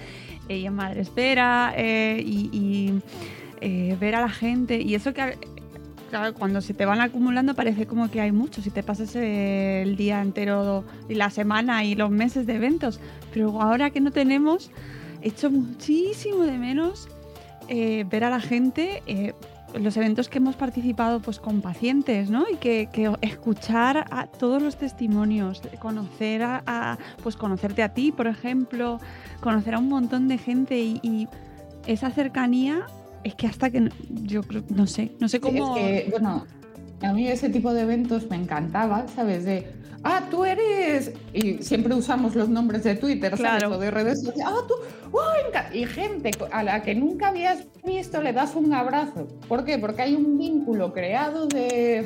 y en Madre Espera eh, y, eh, ver a la gente y eso que claro, cuando se te van acumulando parece como que hay mucho, si te pasas el día entero y la semana y los meses de eventos, pero ahora que no tenemos, echo muchísimo de menos eh, ver a la gente, eh, los eventos que hemos participado pues con pacientes, ¿no? Y que, que escuchar a todos los testimonios, conocer a, a, pues conocerte a ti, por ejemplo, conocer a un montón de gente y, y esa cercanía es que hasta que yo creo, no sé, no sé cómo. Sí, es que, bueno, a mí ese tipo de eventos me encantaba, ¿sabes? De, ah, tú eres. Y siempre usamos los nombres de Twitter, ¿sabes? Claro. O de redes sociales. Ah, tú. ¡Oh, y gente a la que nunca habías visto le das un abrazo. ¿Por qué? Porque hay un vínculo creado de.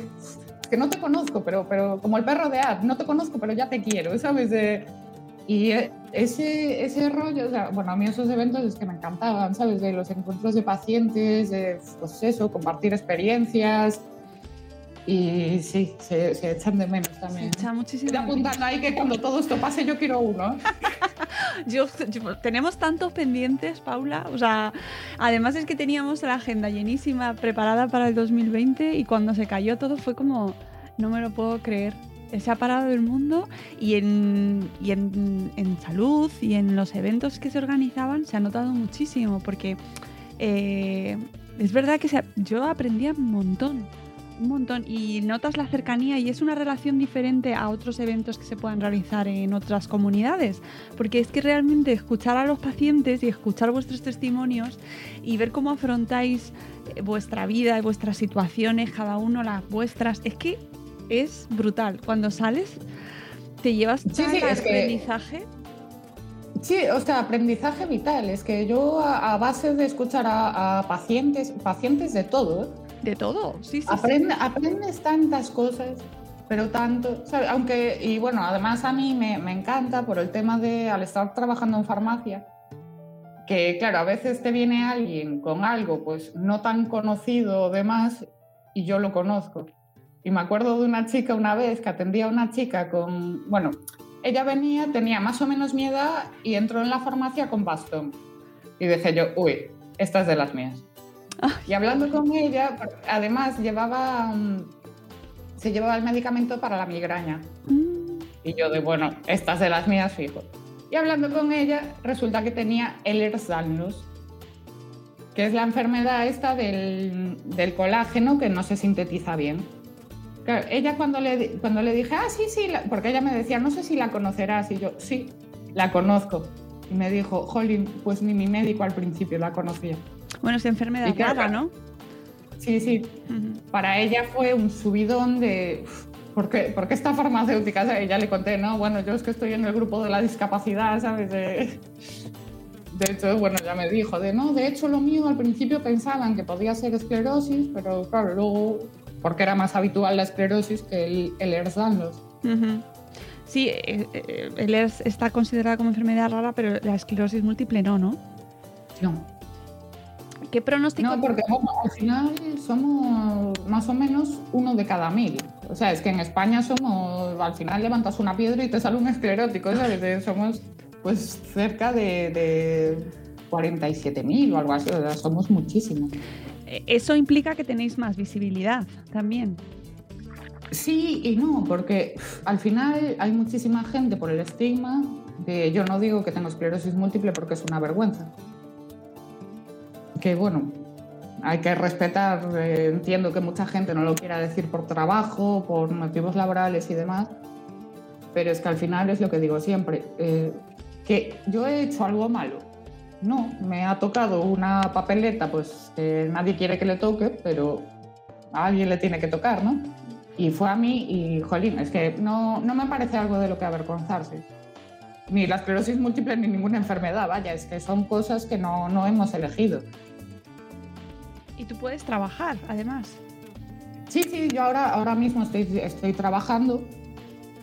que no te conozco, pero, pero como el perro de Ad, no te conozco, pero ya te quiero, ¿sabes? De, y ese, ese rollo, o sea, bueno, a mí esos eventos es que me encantaban, ¿sabes? De los encuentros de pacientes, de, pues eso, compartir experiencias. Y sí, se, se echan de menos también. Se echa muchísimo. Estoy apuntando ahí que cuando todo esto pase yo quiero uno. *laughs* yo, yo, tenemos tantos pendientes, Paula. O sea, además es que teníamos la agenda llenísima, preparada para el 2020 y cuando se cayó todo fue como, no me lo puedo creer se ha parado el mundo y, en, y en, en, salud y en los eventos que se organizaban se ha notado muchísimo porque eh, es verdad que yo aprendía un montón, un montón y notas la cercanía y es una relación diferente a otros eventos que se puedan realizar en otras comunidades porque es que realmente escuchar a los pacientes y escuchar vuestros testimonios y ver cómo afrontáis vuestra vida y vuestras situaciones, cada uno las vuestras, es que es brutal. Cuando sales, te llevas sí, aprendizaje. Que... Sí, o sea, aprendizaje vital. Es que yo a, a base de escuchar a, a, pacientes, pacientes de todo. De todo, sí, sí, Aprende, sí. Aprendes tantas cosas, pero tanto. ¿sabes? Aunque, y bueno, además a mí me, me encanta por el tema de, al estar trabajando en farmacia, que claro, a veces te viene alguien con algo pues no tan conocido o demás y yo lo conozco. Y me acuerdo de una chica una vez que atendía a una chica con, bueno, ella venía, tenía más o menos mi edad y entró en la farmacia con bastón. Y dije yo, uy, esta es de las mías. Y hablando con ella, además llevaba, um, se llevaba el medicamento para la migraña. Y yo de, bueno, estas de las mías fijo. Y hablando con ella, resulta que tenía Ehlers-Danlos, que es la enfermedad esta del, del, colágeno que no se sintetiza bien. Claro, ella cuando le, cuando le dije, ah, sí, sí, porque ella me decía, no sé si la conocerás, y yo, sí, la conozco. Y me dijo, Jolín, pues ni mi médico al principio la conocía. Bueno, es enfermedad rara, ¿no? Sí, sí. Para ella fue un subidón de... ¿Por qué, porque esta farmacéutica? ella le conté, no, bueno, yo es que estoy en el grupo de la discapacidad, ¿sabes? De, de hecho, bueno, ya me dijo, de no, de hecho lo mío al principio pensaban que podía ser esclerosis, pero claro, luego, porque era más habitual la esclerosis que el, el Ehlers-Danlos. Sí, eh, eh, el ERS está considerada como enfermedad rara, pero la esclerosis múltiple no, ¿no? No. ¿Qué pronóstico? No, porque al final somos más o menos uno de cada mil. O sea, es que en España somos, al final levantas una piedra y te sale un esclerótico, ¿sabes? Somos pues cerca de, de 47.000 o algo así, o sea, somos muchísimos. Eh, eso implica que tenéis más visibilidad también. Sí y no, porque al final hay muchísima gente por el estigma de yo no digo que tengo esclerosis múltiple porque es una vergüenza que bueno, hay que respetar, eh, entiendo que mucha gente no lo quiera decir por trabajo, por motivos laborales y demás, pero es que al final es lo que digo siempre, eh, que yo he hecho algo malo. No, me ha tocado una papeleta, pues que nadie quiere que le toque, pero a alguien le tiene que tocar, ¿no? Y fue a mí y, jolín, es que no, no me parece algo de lo que avergonzarse. Ni la esclerosis múltiple ni ninguna enfermedad, vaya, es que son cosas que no, no hemos elegido. Y tú puedes trabajar, además. Sí, sí, yo ahora, ahora mismo estoy, estoy trabajando.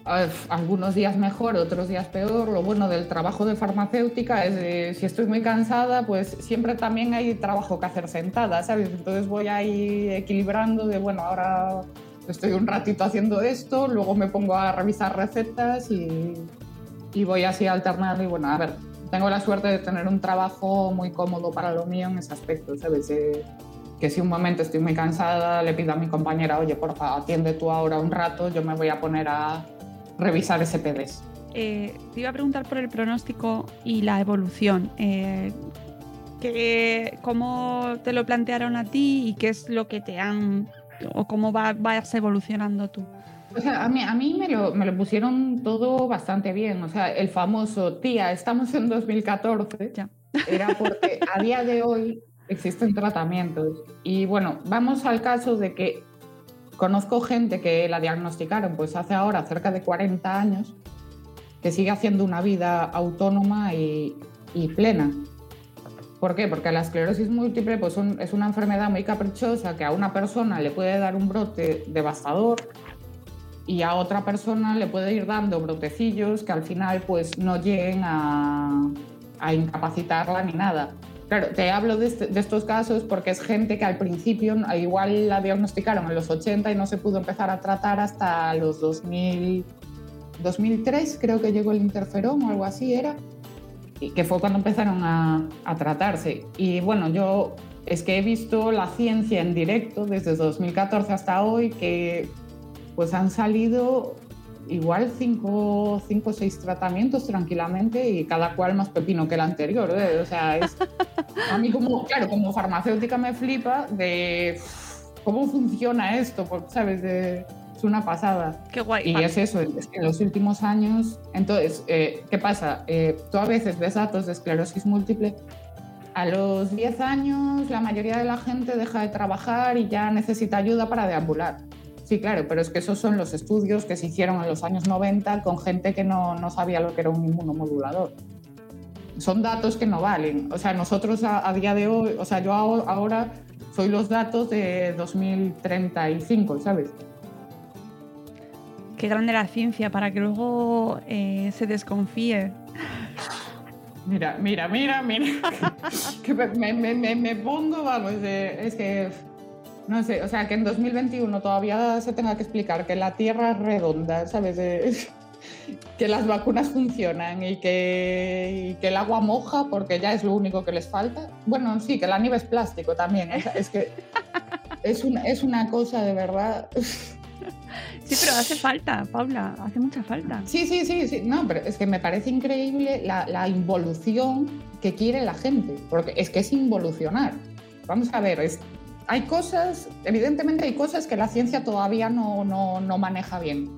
Algunos días mejor, otros días peor. Lo bueno del trabajo de farmacéutica es que si estoy muy cansada, pues siempre también hay trabajo que hacer sentada, ¿sabes? Entonces voy ahí equilibrando de, bueno, ahora estoy un ratito haciendo esto, luego me pongo a revisar recetas y, y voy así alternando. Y bueno, a ver, tengo la suerte de tener un trabajo muy cómodo para lo mío en ese aspecto, ¿sabes? que si un momento estoy muy cansada, le pido a mi compañera, oye, porfa, atiende tú ahora un rato, yo me voy a poner a revisar ese PDS. Eh, te iba a preguntar por el pronóstico y la evolución. Eh, ¿Cómo te lo plantearon a ti y qué es lo que te han... o cómo va, vas evolucionando tú? O sea, a mí, a mí me, lo, me lo pusieron todo bastante bien. O sea, el famoso, tía, estamos en 2014, ya. era porque a día de hoy existen tratamientos. Y bueno, vamos al caso de que conozco gente que la diagnosticaron pues hace ahora cerca de 40 años, que sigue haciendo una vida autónoma y, plena. ¿Por qué? Porque la esclerosis múltiple pues, es una enfermedad muy caprichosa que a una persona le puede dar un brote devastador y a otra persona le puede ir dando brotecillos que al final pues no lleguen a, a incapacitarla ni nada. Claro, te hablo este, de, estos casos porque es gente que al principio igual la diagnosticaron en los 80 y no se pudo empezar a tratar hasta los 2000, 2003, creo que llegó el interferón o algo así era, y que fue cuando empezaron a, a tratarse. Y bueno, yo es que he visto la ciencia en directo desde 2014 hasta hoy que pues han salido igual cinco, cinco o seis tratamientos tranquilamente y cada cual más pepino que el anterior. ¿eh? O sea, es, a mí como, claro, como farmacéutica me flipa de cómo funciona esto, ¿sabes? De, es una pasada. Qué guay. Y es eso, es que en los últimos años, entonces, eh, ¿qué pasa? Eh, tú a veces ves datos de esclerosis múltiple. A los 10 años la mayoría de la gente deja de trabajar y ya necesita ayuda para deambular. Sí, claro, pero es que esos son los estudios que se hicieron en los años 90 con gente que no, no sabía lo que era un inmunomodulador. Son datos que no valen. O sea, nosotros a, día de hoy, o sea, yo ahora soy los datos de 2035, ¿sabes? Qué grande la ciencia para que luego eh, se desconfíe. Mira, mira, mira, mira. *laughs* que me, me, me, pongo, vamos, es que no sé, o sea, que en 2021 todavía se tenga que explicar que la Tierra es redonda, ¿sabes? *laughs* que las vacunas funcionan y que, que, el agua moja porque ya es lo único que les falta. Bueno, sí, que la nieve es plástico también. es que es una, es una cosa de verdad. *laughs* Sí, pero hace falta, Paula, hace mucha falta. Sí, sí, sí, sí. No, pero es que me parece increíble la, la involución que quiere la gente, porque es que es involucionar. Vamos a ver, es, hay cosas, evidentemente hay cosas que la ciencia todavía no, no, no maneja bien,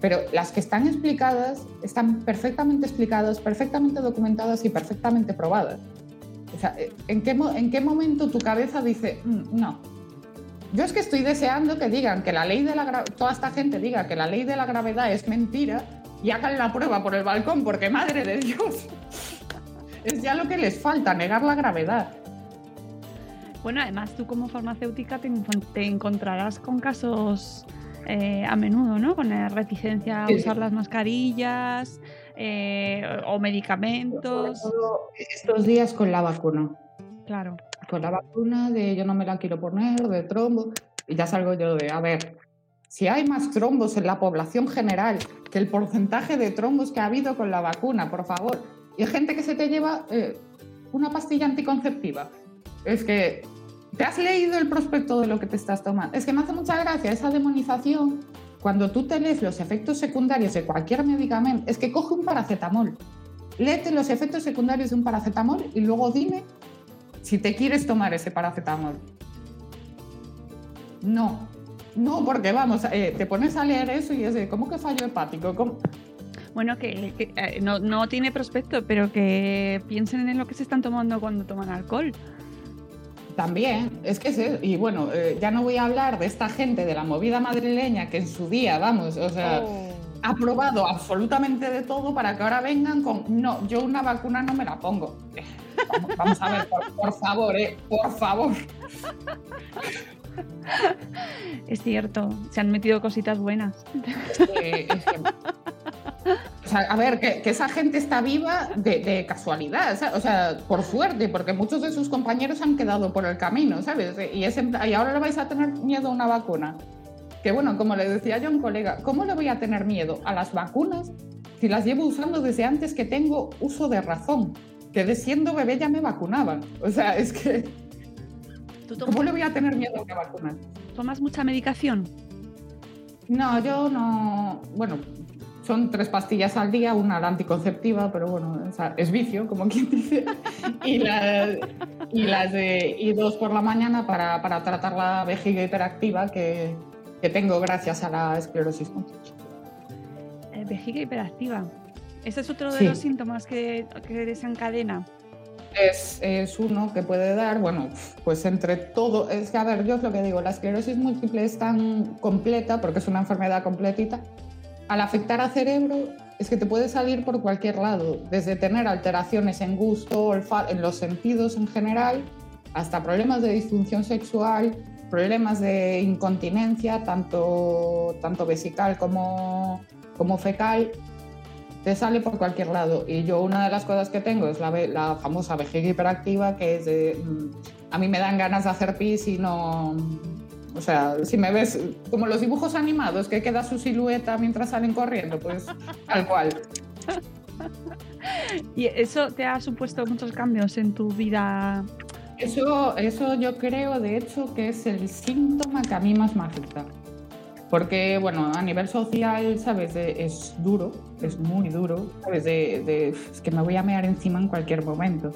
pero las que están explicadas están perfectamente explicadas, perfectamente documentadas y perfectamente probadas. O sea, ¿en qué, en qué momento tu cabeza dice, "Mm, no? Yo es que estoy deseando que digan que la ley de la toda esta gente diga que la ley de la gravedad es mentira y hagan la prueba por el balcón, porque madre de Dios, *laughs* es ya lo que les falta, negar la gravedad. Bueno, además tú como farmacéutica te, encontrarás con casos eh, a menudo, ¿no? Con la reticencia a Sí. usar las mascarillas eh, o medicamentos. Todo estos días con la vacuna. Claro. Con la vacuna de yo no me la quiero poner, de trombo, y ya salgo yo de, a ver, si hay más trombos en la población general que el porcentaje de trombos que ha habido con la vacuna, por favor. Y hay gente que se te lleva eh, una pastilla anticonceptiva. Es que te has leído el prospecto de lo que te estás tomando. Es que me hace mucha gracia esa demonización. Cuando tú te lees los efectos secundarios de cualquier medicamento, es que coge un paracetamol. Léete los efectos secundarios de un paracetamol y luego dime si te quieres tomar ese paracetamol. No, no, porque vamos, eh, te pones a leer eso y es de, ¿cómo que fallo hepático? ¿Cómo? Bueno, que, que, eh, no, no tiene prospecto, pero que piensen en lo que se están tomando cuando toman alcohol. También, es que es, y bueno, eh, ya no voy a hablar de esta gente de la movida madrileña que en su día, vamos, o sea, ha probado absolutamente de todo para que ahora vengan con, no, yo una vacuna no me la pongo. *laughs* Vamos, vamos a ver, por, por favor, eh, por favor. *laughs* *laughs* Es cierto, se han metido cositas buenas. Eh, es que- o sea, a ver, que, que esa gente está viva de, de casualidad, o sea, por suerte, porque muchos de sus compañeros han quedado por el camino, ¿sabes? Y, es en y ahora le vais a tener miedo a una vacuna. Que bueno, como le decía yo a un colega, ¿cómo le voy a tener miedo a las vacunas si las llevo usando desde antes que tengo uso de razón? Que de siendo bebé ya me vacunaban. O sea, es que, ¿Tú ¿cómo le voy a tener miedo a una vacuna? tomas mucha medicación? No, yo no. Bueno, son tres pastillas al día, una la anticonceptiva, pero bueno, o sea, es vicio, como quien *laughs* dice. Y las, y las de, y dos por la mañana para, para tratar la vejiga hiperactiva que, que tengo gracias a la esclerosis. Eh, vejiga hiperactiva. Ese es otro de Sí. los síntomas que, que desencadena. Es, uno que puede dar, bueno, pues entre todo, es que a ver, yo es lo que digo, la esclerosis múltiple es tan completa, porque es una enfermedad completita, al afectar al cerebro es que te puede salir por cualquier lado, desde tener alteraciones en gusto, en los sentidos en general, hasta problemas de disfunción sexual, problemas de incontinencia, tanto, tanto vesical como, como fecal, te sale por cualquier lado. Y yo una de las cosas que tengo es la, la famosa vejiga hiperactiva, que es de, mm, a mí me dan ganas de hacer pis y no... O sea, si me ves como los dibujos animados, que queda su silueta mientras salen corriendo, pues *laughs* tal cual. ¿Y eso te ha supuesto muchos cambios en tu vida? Eso, eso yo creo, de hecho, que es el síntoma que a mí más me afecta. Porque, bueno, a nivel social, ¿sabes? Es duro, es muy duro, ¿sabes? De, de- es que me voy a mear encima en cualquier momento.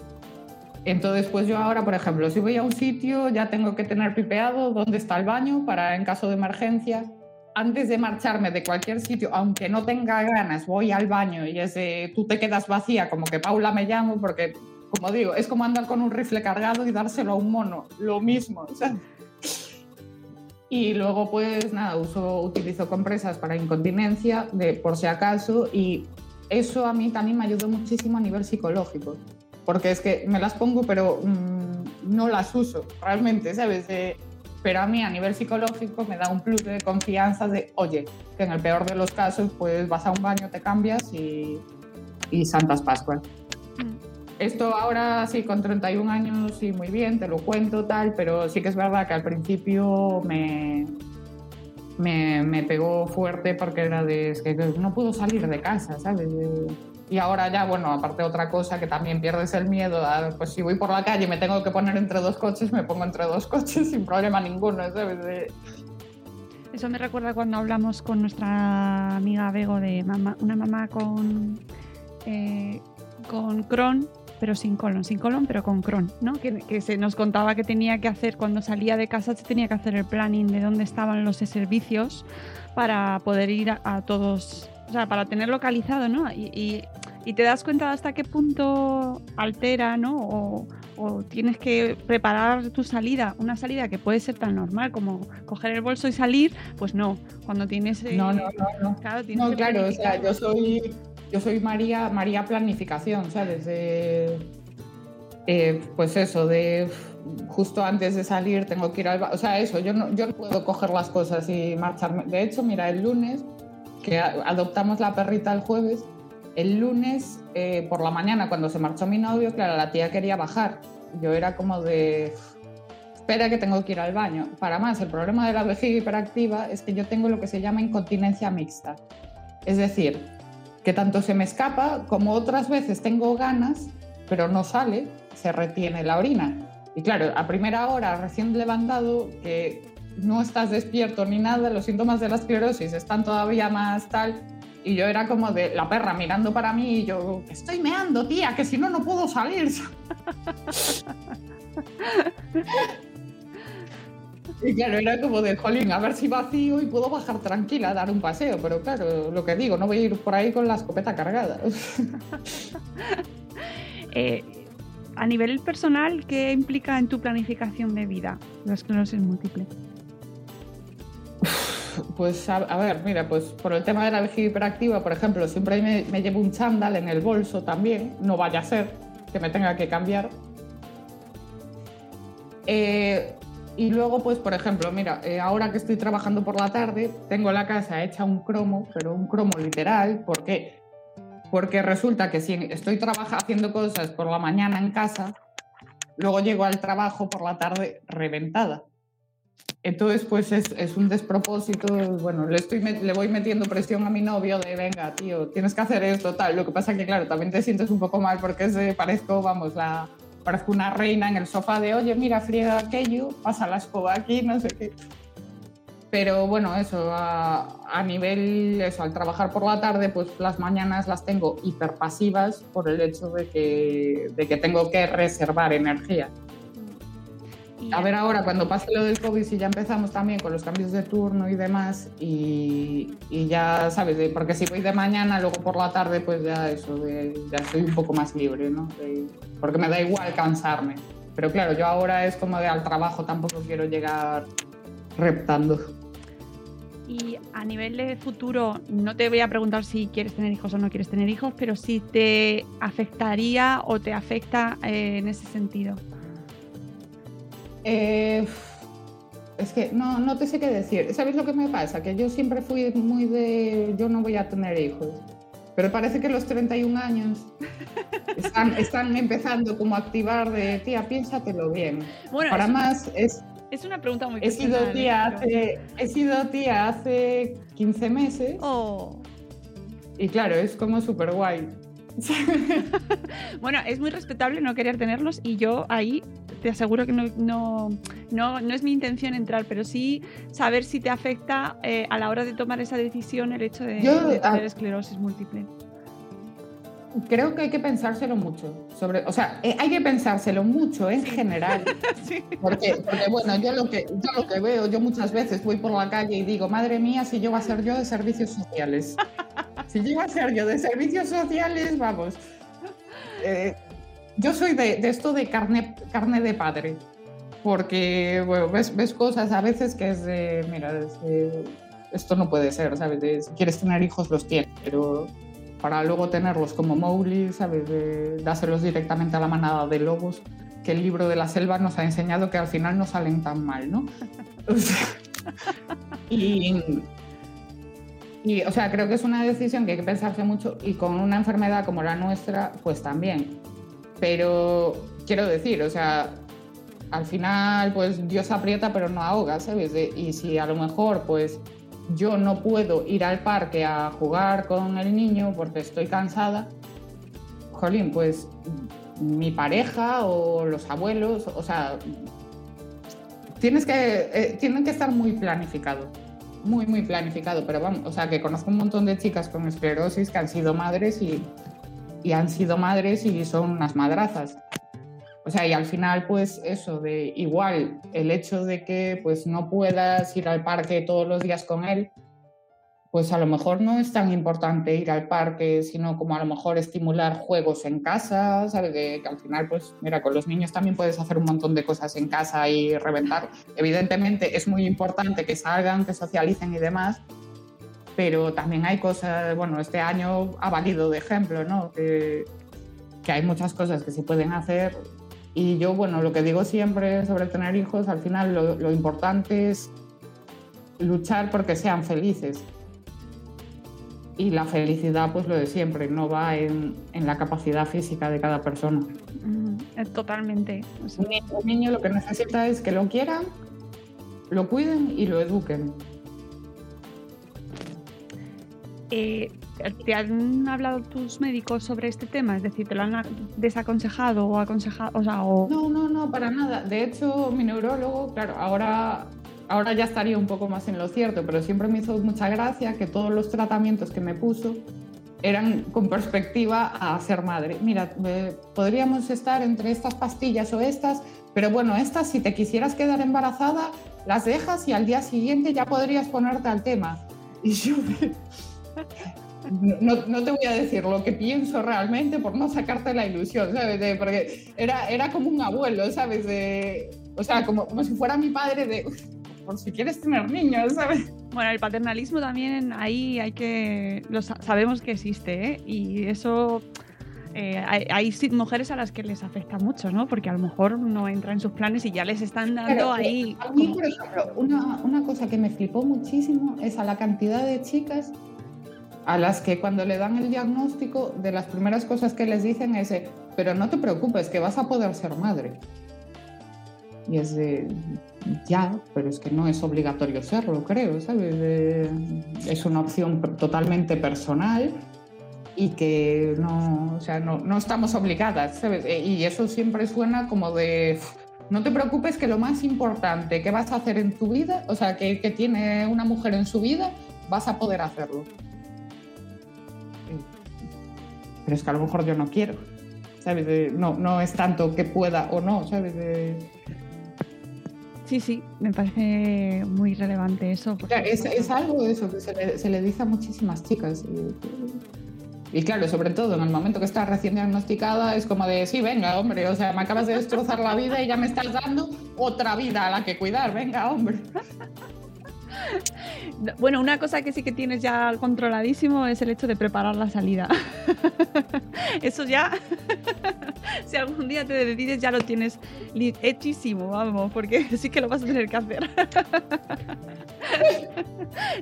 Entonces, pues yo ahora, por ejemplo, si voy a un sitio, ya tengo que tener pipeado dónde está el baño para en caso de emergencia. Antes de marcharme de cualquier sitio, aunque no tenga ganas, voy al baño y es de, tú te quedas vacía, como que Paula me llamo, porque, como digo, es como andar con un rifle cargado y dárselo a un mono, lo mismo. ¿sabes? Y luego, pues nada, uso, utilizo compresas para incontinencia, de, por si acaso, y eso a mí también me ayudó muchísimo a nivel psicológico, porque es que me las pongo, pero mm, no las uso realmente, ¿sabes? De- pero a mí a nivel psicológico me da un plus de confianza de, oye, que en el peor de los casos, pues vas a un baño, te cambias y, y Santas Pascuas. Esto ahora sí, con 31 años, sí, muy bien, te lo cuento, tal, pero sí que es verdad que al principio me, me, pegó fuerte porque era de, que no puedo salir de casa, ¿sabes? Y ahora ya, bueno, aparte otra cosa que también pierdes el miedo, a, pues si voy por la calle y me tengo que poner entre dos coches, me pongo entre dos *laughs* coches sin problema ninguno, ¿sabes? Eso me recuerda cuando hablamos con nuestra amiga Bego de mamá, una mamá con, eh, con Crohn, pero sin colon, sin colon, pero con Crohn, ¿no? Que, que se nos contaba que tenía que hacer, cuando salía de casa, se tenía que hacer el planning de dónde estaban los servicios para poder ir a, a todos, o sea, para tener localizado, ¿no? Y, y- y te das cuenta hasta qué punto altera, ¿no? O, o tienes que preparar tu salida, una salida que puede ser tan normal como coger el bolso y salir, pues no, cuando tienes... eh, No, no, no, no. Claro, No, que claro, o sea, yo soy, yo soy María, María Planificación, ¿sabes? De, eh, pues eso, de justo antes de salir tengo que ir al... O sea, eso, yo no, yo no puedo coger las cosas y marcharme. De hecho, mira, el lunes, que adoptamos la perrita el jueves, el lunes eh, por la mañana, cuando se marchó mi novio, claro, la tía quería bajar. Yo era como de... Espera que tengo que ir al baño. Para más, el problema de la vejiga hiperactiva es que yo tengo lo que se llama incontinencia mixta. Es decir, que tanto se me escapa como otras veces tengo ganas, pero no sale, se retiene la orina. Y claro, a primera hora, recién levantado, que no estás despierto ni nada, los síntomas de la esclerosis están todavía más tal. Y yo era como de la perra mirando para mí y yo, "Que estoy meando, tía, que si no, no puedo salir. *laughs* *laughs* Y claro, era como de, jolín, a ver si vacío y puedo bajar tranquila a dar un paseo. Pero claro, lo que digo, no voy a ir por ahí con la escopeta cargada. *laughs* Eh, a nivel personal, ¿qué implica en tu planificación de vida la esclerosis múltiple? Pues a, a ver, mira, pues por el tema de la vejiga hiperactiva, por ejemplo, siempre me, me llevo un chándal en el bolso también, no vaya a ser que me tenga que cambiar. Eh, y luego, pues, por ejemplo, mira, eh, ahora que estoy trabajando por la tarde, tengo la casa hecha un cromo, pero un cromo literal. ¿Por qué? Porque resulta que si estoy trabajando haciendo cosas por la mañana en casa, luego llego al trabajo por la tarde reventada. Entonces, pues es, es un despropósito. Bueno, le, estoy le voy metiendo presión a mi novio de, venga, tío, tienes que hacer esto, tal. Lo que pasa que, claro, también te sientes un poco mal porque es de- parezco, vamos, la, parezco una reina en el sofá de, oye, mira, friega aquello, pasa la escoba aquí, no sé qué. Pero bueno, eso, a, a nivel, eso, al trabajar por la tarde, pues las mañanas las tengo hiperpasivas por el hecho de que, de que tengo que reservar energía. Y A ver ahora, cuando pase lo del COVID, si ya empezamos también con los cambios de turno y demás, y, y ya, ¿sabes? Porque si voy de mañana, luego por la tarde, pues ya eso, de- ya estoy un poco más libre, ¿no? De- porque me da igual cansarme. Pero claro, yo ahora es como de al trabajo tampoco quiero llegar reptando. Y a nivel de futuro, no te voy a preguntar si quieres tener hijos o no quieres tener hijos, pero si te afectaría o te afecta eh, en ese sentido. Eh, es que no, no te sé qué decir. ¿Sabes lo que me pasa? Que yo siempre fui muy de yo no voy a tener hijos. Pero parece que los 31 años *laughs* están, están empezando como a activar de tía, piénsatelo bien. Bueno, Para más, es, es una pregunta muy he, sido tía hace, he sido tía hace 15 meses Oh. y claro, es como súper guay. *laughs* Bueno, es muy respetable no querer tenerlos y yo ahí te aseguro que no, no, no, no es mi intención entrar, pero sí saber si te afecta eh, a la hora de tomar esa decisión el hecho de, Yo, de ah, tener esclerosis múltiple. Creo que hay que pensárselo mucho. Sobre, o sea, eh, hay que pensárselo mucho en general. *laughs* Sí. Porque, porque, bueno, yo lo, que, yo lo que veo, yo muchas veces voy por la calle y digo, madre mía, si yo va a ser yo de servicios sociales. Si yo va a ser yo de servicios sociales, vamos. Eh, yo soy de, de esto de carne, carne de padre. Porque, bueno, ves, ves cosas a veces que es de, mira, es de- esto no puede ser, ¿sabes? De, si quieres tener hijos, los tienes, pero para luego tenerlos como Mowgli, ¿sabes? Dárselos directamente a la manada de lobos, que el libro de la selva nos ha enseñado que al final no salen tan mal, ¿no? *laughs* Y, o sea, creo que es una decisión que hay que pensarse mucho y con una enfermedad como la nuestra, pues también. Pero quiero decir, o sea, al final, pues Dios aprieta pero no ahoga, ¿sabes? Y si a lo mejor, pues yo no puedo ir al parque a jugar con el niño porque estoy cansada, jolín, pues mi pareja o los abuelos, o sea, tienes que, eh, tienen que estar muy planificados. muy, muy planificado, pero vamos, o sea, que conozco un montón de chicas con esclerosis que han sido madres y, y han sido madres y son unas madrazas. O sea, y al final, pues eso, de igual el hecho de que pues no puedas ir al parque todos los días con él, pues a lo mejor no es tan importante ir al parque, sino como a lo mejor estimular juegos en casa, ¿sabes? Que, que, al final, pues mira, con los niños también puedes hacer un montón de cosas en casa y reventar. Evidentemente es muy importante que salgan, que socialicen y demás, pero también hay cosas, bueno, este año ha valido de ejemplo, ¿no? Que, que hay muchas cosas que se pueden hacer y yo, bueno, lo que digo siempre sobre tener hijos, al final lo, lo importante es luchar porque sean felices y la felicidad, pues lo de siempre, no va en, en la capacidad física de cada persona. Mm, totalmente. Niño, un, niño, lo que necesita es que lo quieran, lo cuiden y lo eduquen. Eh, ¿Te han hablado tus médicos sobre este tema? Es decir, ¿te lo han desaconsejado o aconsejado? O. No, no, no, para nada. De hecho, mi neurólogo, claro, ahora ahora ya estaría un poco más en lo cierto, pero siempre me hizo mucha gracia que todos los tratamientos que me puso eran con perspectiva a ser madre. Mira, eh, podríamos estar entre estas pastillas o estas, pero bueno, estas si te quisieras quedar embarazada, las dejas y al día siguiente ya podrías ponerte al tema. Y yo no, no, te voy a decir lo que pienso realmente por no sacarte la ilusión, ¿sabes? De, porque era, era como un abuelo, ¿sabes? De, o sea, como, como si fuera mi padre de por si quieres tener niños, ¿sabes? Bueno, el paternalismo también ahí hay que. Lo sabemos que existe, ¿eh? Y eso. Eh, hay, hay, mujeres a las que les afecta mucho, ¿no? Porque a lo mejor no entra en sus planes y ya les están dando Pero, ahí. A mí, por ejemplo, una, una cosa que me flipó muchísimo es a la cantidad de chicas a las que cuando le dan el diagnóstico, de las primeras cosas que les dicen es, pero no te preocupes, que vas a poder ser madre. Y es de, ya, pero es que no es obligatorio serlo, creo, ¿sabes? Es una opción totalmente personal y que no, o sea, no, no estamos obligadas, ¿sabes? Y eso siempre suena como de, no te preocupes que lo más importante que vas a hacer en tu vida, o sea, que, que tiene una mujer en su vida, vas a poder hacerlo. Pero es que a lo mejor yo no quiero, ¿sabes? De, no, no es tanto que pueda o no, ¿sabes? De, Sí, sí, me parece muy relevante eso. Claro, es, es, algo de eso que se le, se le, dice a muchísimas chicas. Y, y, claro, sobre todo en el momento que estás recién diagnosticada, es como de, sí, venga, hombre, o sea, me acabas de destrozar la vida y ya me estás dando otra vida a la que cuidar, venga, hombre. Bueno, una cosa que sí que tienes ya controladísimo es el hecho de preparar la salida. *laughs* Eso ya, *laughs* si algún día te decides, ya lo tienes hechísimo, vamos, porque *laughs* sí que lo vas a tener que hacer.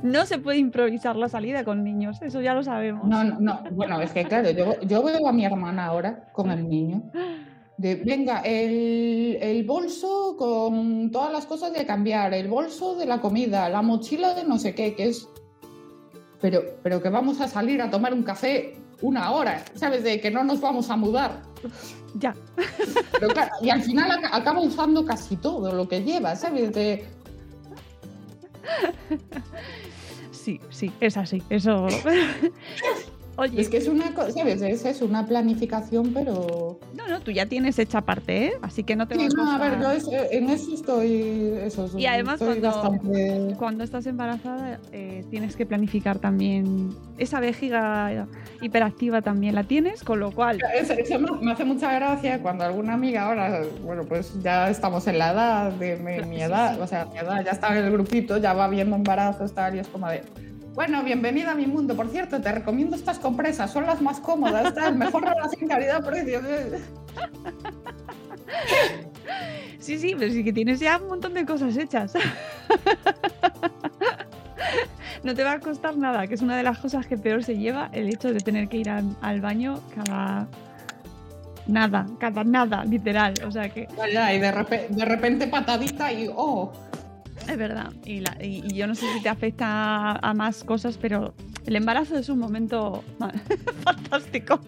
No se puede improvisar la salida con niños, eso ya lo sabemos. No, no, no. bueno, es que claro, yo, yo veo a mi hermana ahora con el niño. De, venga, el, el, bolso con todas las cosas de cambiar, el bolso de la comida, la mochila de no sé qué, que es... Pero, pero que vamos a salir a tomar un café una hora, ¿sabes? De que no nos vamos a mudar. *laughs* Ya. Pero claro, y al final acaba usando casi todo lo que lleva, ¿sabes? De... Sí, sí, es así, eso... *laughs* Oye. Es que es una cosa, ¿sabes? Es, una planificación, pero. No, no, tú ya tienes hecha parte, ¿eh? Así que no te sí, no, a. ver, yo es, en eso estoy. Eso, y además, estoy cuando, bastante... cuando estás embarazada, eh, tienes que planificar también. Esa vejiga hiperactiva también la tienes, con lo cual. Eso, eso me hace mucha gracia cuando alguna amiga ahora, bueno, pues ya estamos en la edad de mi, mi edad, o sea, mi edad ya está en el grupito, ya va viendo embarazos, tal, y es como de. Bueno, bienvenida a mi mundo. Por cierto, te recomiendo estas compresas, son las más cómodas, tal, mejor *laughs* relación calidad-precio. Sí, sí, pero sí que tienes ya un montón de cosas hechas. No te va a costar nada, que es una de las cosas que peor se lleva el hecho de tener que ir al, al baño cada nada, cada nada, literal. O sea que. Ya, y de repente, de repente patadita y oh. Es verdad. Y, la, y, yo no sé si te afecta a, más cosas, pero El embarazo es un momento *laughs* fantástico.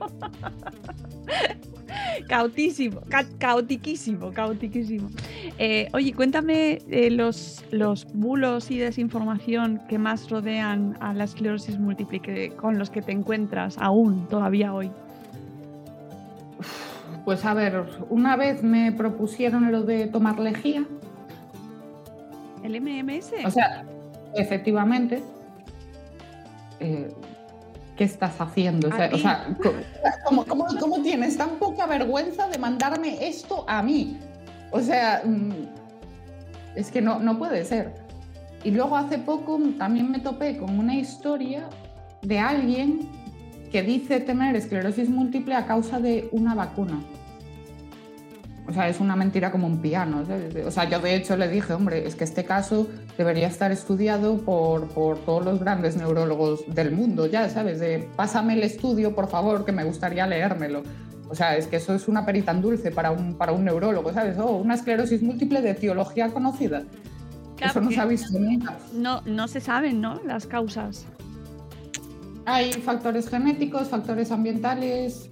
Cautísimo, ca caotiquísimo, caotiquísimo. Eh, oye, cuéntame eh, los, los bulos y desinformación que más rodean a la esclerosis múltiple con los que te encuentras aún todavía hoy. Pues a ver, una vez me propusieron lo de tomar lejía. ¿El MMS? O sea, efectivamente. Eh, ¿qué estás haciendo? O sea, ¿cómo, cómo, tienes tan poca vergüenza de mandarme esto a mí? O sea, mm, es que no, no puede ser. Y luego hace poco también me topé con una historia de alguien que dice tener esclerosis múltiple a causa de una vacuna. O sea, es una mentira como un piano. O sea, yo de hecho le dije, hombre, es que este caso debería estar estudiado por, por todos los grandes neurólogos del mundo, ya sabes, de pásame el estudio, por favor, que me gustaría leérmelo. O sea, es que eso es una perita en dulce para un, para un neurólogo, ¿sabes? Oh, una esclerosis múltiple de etiología conocida. eso no se ha visto nunca. No, no se saben, ¿no? Las causas. Hay factores genéticos, factores ambientales,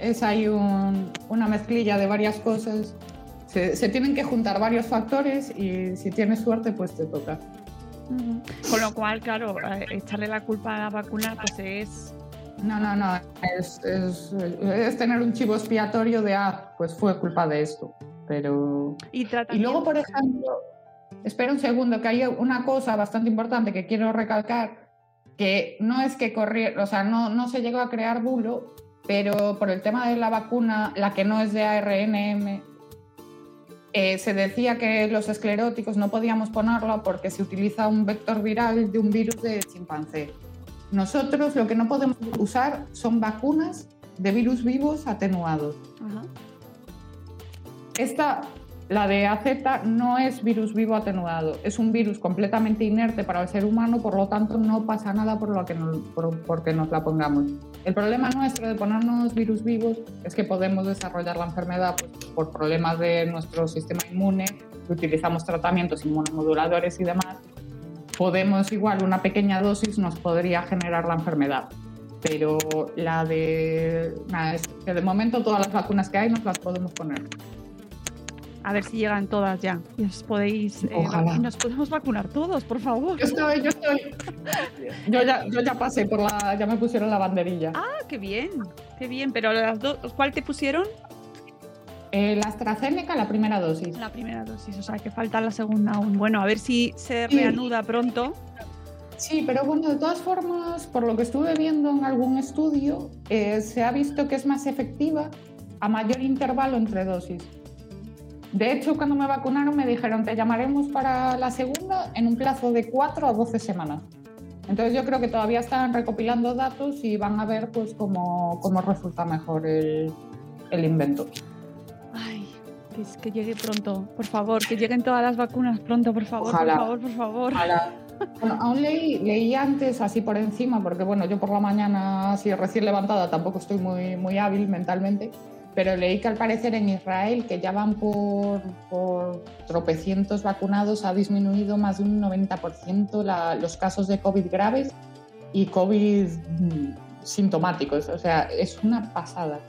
es ahí una mezclilla de varias cosas. Se, tienen que juntar varios factores y si tienes suerte, pues te toca. Con lo cual, claro, echarle la culpa a la vacuna, pues es. No, no, no. Es, es, tener un chivo expiatorio de, ah, pues fue culpa de esto. Pero. Y, y luego, por ejemplo, espera un segundo, que hay una cosa bastante importante que quiero recalcar, que no es que corriera, o sea, no, no se llegó a crear bulo, pero por el tema de la vacuna, la que no es de ARNM, eh, se decía que los escleróticos no podíamos ponerlo porque se utiliza un vector viral de un virus de chimpancé. Nosotros lo que no podemos usar son vacunas de virus vivos atenuados. Esta la de AZ no es virus vivo atenuado, es un virus completamente inerte para el ser humano, por lo tanto no pasa nada por lo que nos, porque nos la pongamos. El problema nuestro de ponernos virus vivos es que podemos desarrollar la enfermedad pues, por problemas de nuestro sistema inmune, utilizamos tratamientos inmunomoduladores y demás. Podemos igual, una pequeña dosis nos podría generar la enfermedad pero la de nada, es que de momento todas las vacunas que hay nos las podemos poner a ver si llegan todas ya. Y os podéis. Eh, nos podemos vacunar todos, por favor. Yo estoy, yo estoy. Yo ya, yo ya pasé por la. Ya me pusieron la banderilla. Ah, qué bien. Qué bien. Pero las dos. ¿Cuál te pusieron? Eh, la AstraZeneca, la primera dosis. La primera dosis, o sea que falta la segunda aún. Bueno, a ver si se reanuda pronto. Sí, pero bueno, de todas formas, por lo que estuve viendo en algún estudio, eh, se ha visto que es más efectiva a mayor intervalo entre dosis. De hecho, cuando me vacunaron me dijeron, te llamaremos para la segunda en un plazo de 4 a 12 semanas. Entonces yo creo que todavía están recopilando datos y van a ver pues cómo, cómo resulta mejor el, el invento. Ay, que, que, llegue pronto, por favor, que lleguen todas las vacunas pronto, por favor, por favor, por favor. *laughs* Bueno, aún leí, leí antes así por encima, porque bueno, yo por la mañana así recién levantada tampoco estoy muy, muy hábil mentalmente pero leí que al parecer en Israel, que ya van por, tropecientos vacunados, ha disminuido más de un 90% los casos de COVID graves y COVID mm, sintomáticos. O sea, es una pasada.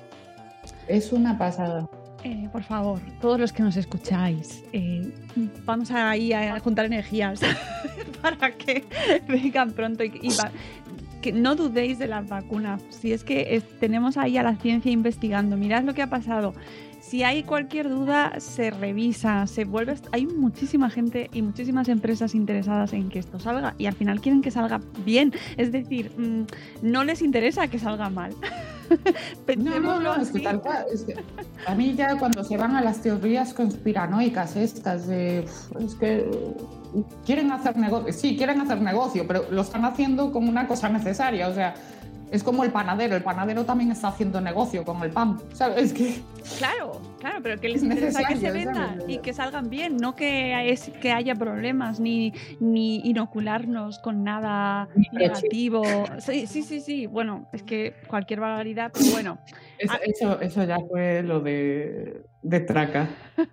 Es una pasada. Eh, por favor, todos los que nos escucháis, eh, vamos a ir a juntar energías *laughs* para que vengan pronto y, y que no dudéis de las vacunas. Si es que tenemos ahí a la ciencia investigando, mirad lo que ha pasado. Si hay cualquier duda, se revisa, se vuelve. Hay muchísima gente y muchísimas empresas interesadas en que esto salga y al final quieren que salga bien. Es decir, mm, no les interesa que salga mal. *laughs* no, no, no, es que tal cual. a mí ya cuando se van a las teorías conspiranoicas estas de. Es que quieren hacer negocio, sí, quieren hacer negocio, pero lo están haciendo como una cosa necesaria. O sea, es como el panadero, el panadero también está haciendo negocio con el pan, ¿sabes? Que claro, claro, pero que *laughs* les interesa que se vendan y que salgan bien, no que, es, que haya problemas ni, ni inocularnos con nada negativo. Sí, sí, sí, sí, bueno, es que cualquier barbaridad, pero bueno. *laughs* Ah eso, eso, ya fue lo de de traca. *laughs*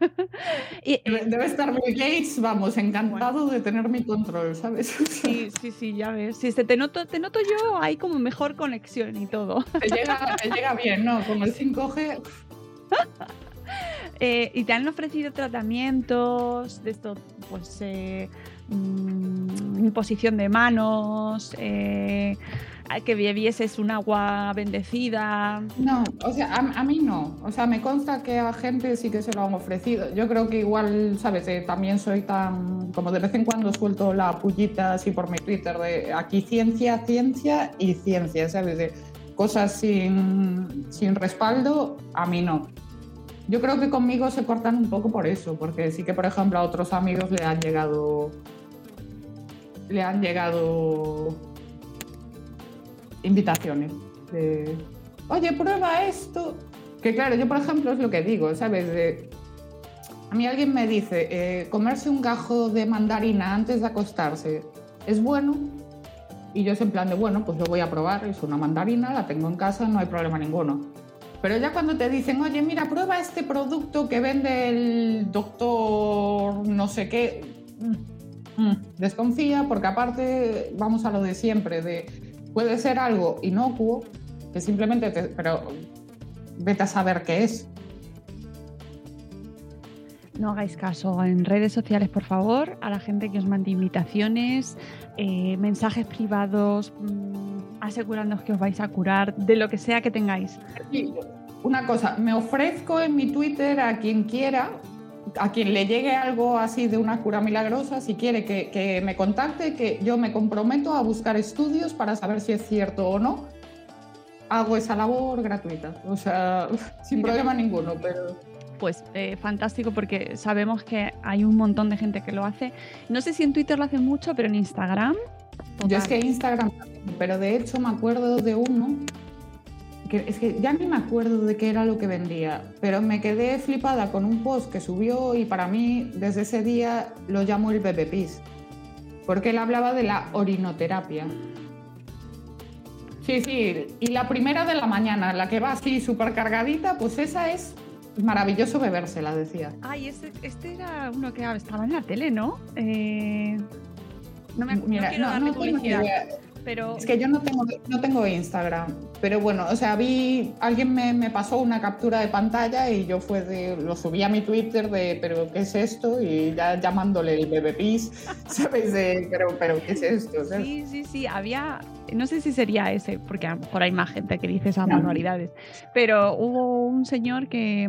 Y, Debe, eh, debe estar Bill Gates, vamos, encantado de tener mi control, ¿sabes? sí, sí, sí, ya ves. Sí, se te noto, te noto yo ahí como mejor conexión y todo. Te llega, te llega bien, ¿no? Con el 5G. Eh, y te han ofrecido tratamientos de esto, pues eh, mm, imposición de manos, eh, que bebieses un agua bendecida. No, o sea, a, a mí no. O sea, me consta que a gente sí que se lo han ofrecido. Yo creo que igual, ¿sabes? Eh, también soy tan. Como de vez en cuando suelto la pullita así por mi Twitter de aquí ciencia, ciencia y ciencia, ¿sabes? De cosas sin, sin respaldo, a mí no. Yo creo que conmigo se cortan un poco por eso, porque sí que, por ejemplo, a otros amigos le han llegado. Le han llegado invitaciones oye, prueba esto. Que claro, yo por ejemplo es lo que digo, ¿sabes? A mí alguien me dice, eh, comerse un gajo de mandarina antes de acostarse es bueno. Y yo es en plan de, bueno, pues lo voy a probar, es una mandarina, la tengo en casa, no hay problema ninguno. Pero ya cuando te dicen, oye, mira, prueba este producto que vende el doctor no sé qué, mm, mm, desconfía porque aparte vamos a lo de siempre, de puede ser algo inocuo, que simplemente te, pero vete a saber qué es. No hagáis caso en redes sociales, por favor, a la gente que os mande invitaciones, eh, mensajes privados, mm, asegurándoos que os vais a curar de lo que sea que tengáis. Una cosa, me ofrezco en mi Twitter a quien quiera, a quien le llegue algo así de una cura milagrosa, si quiere que, que me contacte, que yo me comprometo a buscar estudios para saber si es cierto o no. Hago esa labor gratuita, o sea, *laughs* sin problema ninguno, pero... Pues eh, fantástico porque sabemos que hay un montón de gente que lo hace. No sé si en Twitter lo hace mucho, pero en Instagram. Yo es que Instagram, pero de hecho me acuerdo de uno, que es que ya ni me acuerdo de qué era lo que vendía, pero me quedé flipada con un post que subió y para mí desde ese día lo llamo el bebé pis, porque él hablaba de la orinoterapia. Sí, sí, y la primera de la mañana, la que va así súper cargadita, pues esa es maravilloso bebérsela, decía. Ay, este, este era uno que estaba en la tele, ¿no? Eh, no, me, no Mira, no, no tengo ni publicidad, idea. Pero Es que yo no tengo, no tengo Instagram, pero bueno, o sea, vi, alguien me, me pasó una captura de pantalla y yo fue de, lo subí a mi Twitter de, pero ¿qué es esto? Y ya llamándole el bebé pis, *laughs* ¿sabes? De, pero, pero ¿qué es esto? ¿sabes? sí, sí, sí, había, no sé si sería ese, porque a lo mejor hay más gente que dice esas No. barbaridades, pero hubo un señor que,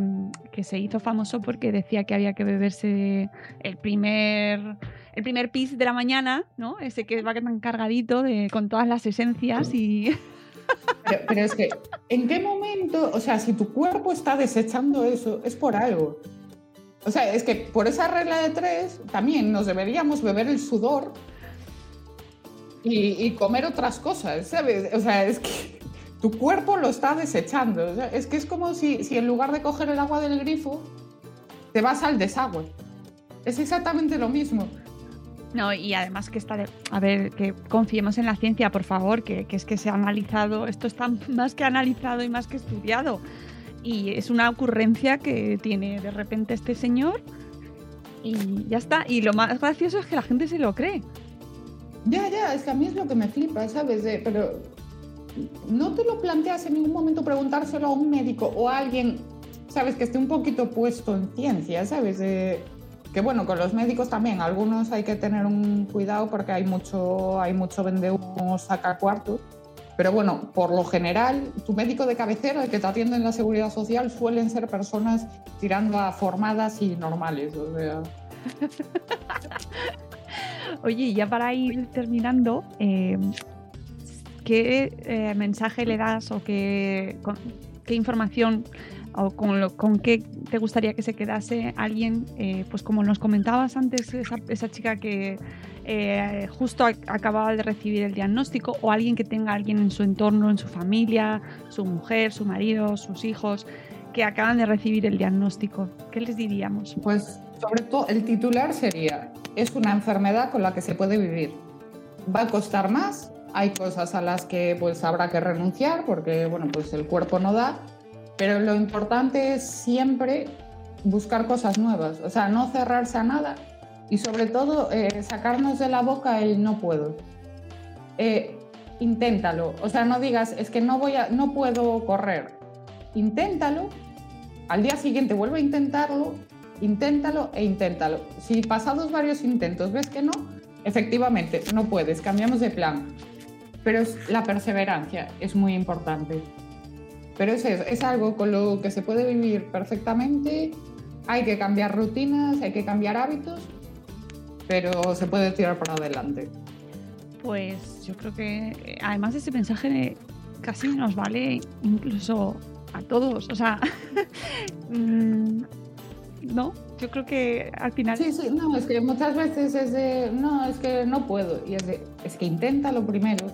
que se hizo famoso porque decía que había que beberse el primer... El primer pis de la mañana, ¿no? Ese que va tan cargadito de, con todas las esencias y... Pero, es que, ¿en qué momento? O sea, si tu cuerpo está desechando eso, es por algo. O sea, es que por esa regla de tres también nos deberíamos beber el sudor y, y comer otras cosas, ¿sabes? O sea, es que tu cuerpo lo está desechando. O sea, es que es como si, si en lugar de coger el agua del grifo, te vas al desagüe. Es exactamente lo mismo. No, y además que está de... A ver, que confiemos en la ciencia, por favor, que, es que se ha analizado, esto está más que analizado y más que estudiado. Y es una ocurrencia que tiene de repente este señor y ya está. Y lo más gracioso es que la gente se lo cree. Ya, ya, es que a mí es lo que me flipa, ¿sabes? Pero no te lo planteas en ningún momento preguntárselo a un médico o a alguien, ¿sabes? Que esté un poquito puesto en ciencia, ¿sabes? Que bueno, con los médicos también, algunos hay que tener un cuidado porque hay mucho, hay mucho vendehumos saca cuartos. Pero bueno, por lo general, tu médico de cabecera, el que te atiende en la seguridad social, suelen ser personas tirando a formadas y normales. O sea, *laughs* Oye, ya para ir terminando, eh, ¿qué eh, mensaje le das o qué, qué información o con, lo- qué te gustaría que se quedase alguien, eh, pues como nos comentabas antes, esa, chica que eh, justo ac- acababa de recibir el diagnóstico o alguien que tenga alguien en su entorno, en su familia, su mujer, su marido, sus hijos, que acaban de recibir el diagnóstico? ¿Qué les diríamos? Pues sobre todo el titular sería, es una enfermedad con la que se puede vivir. Va a costar más, hay cosas a las que pues habrá que renunciar porque bueno, pues el cuerpo no da, pero lo importante es siempre buscar cosas nuevas, o sea, no cerrarse a nada y sobre todo eh, sacarnos de la boca el no puedo. Eh, inténtalo, o sea, no digas, es que no, voy a, no puedo correr, inténtalo, al día siguiente vuelve a intentarlo, inténtalo e inténtalo. Si pasados varios intentos ves que no, efectivamente, no puedes, cambiamos de plan. Pero la perseverancia es muy importante. Pero es, es algo con lo que se puede vivir perfectamente. Hay que cambiar rutinas, hay que cambiar hábitos, pero se puede tirar para adelante. Pues yo creo que eh, además ese mensaje casi nos vale incluso a todos. O sea, *laughs* mm, no, yo creo que al final. Sí, sí, no, es que muchas veces es de, no, es que no puedo. Y es de, es que inténtalo primero.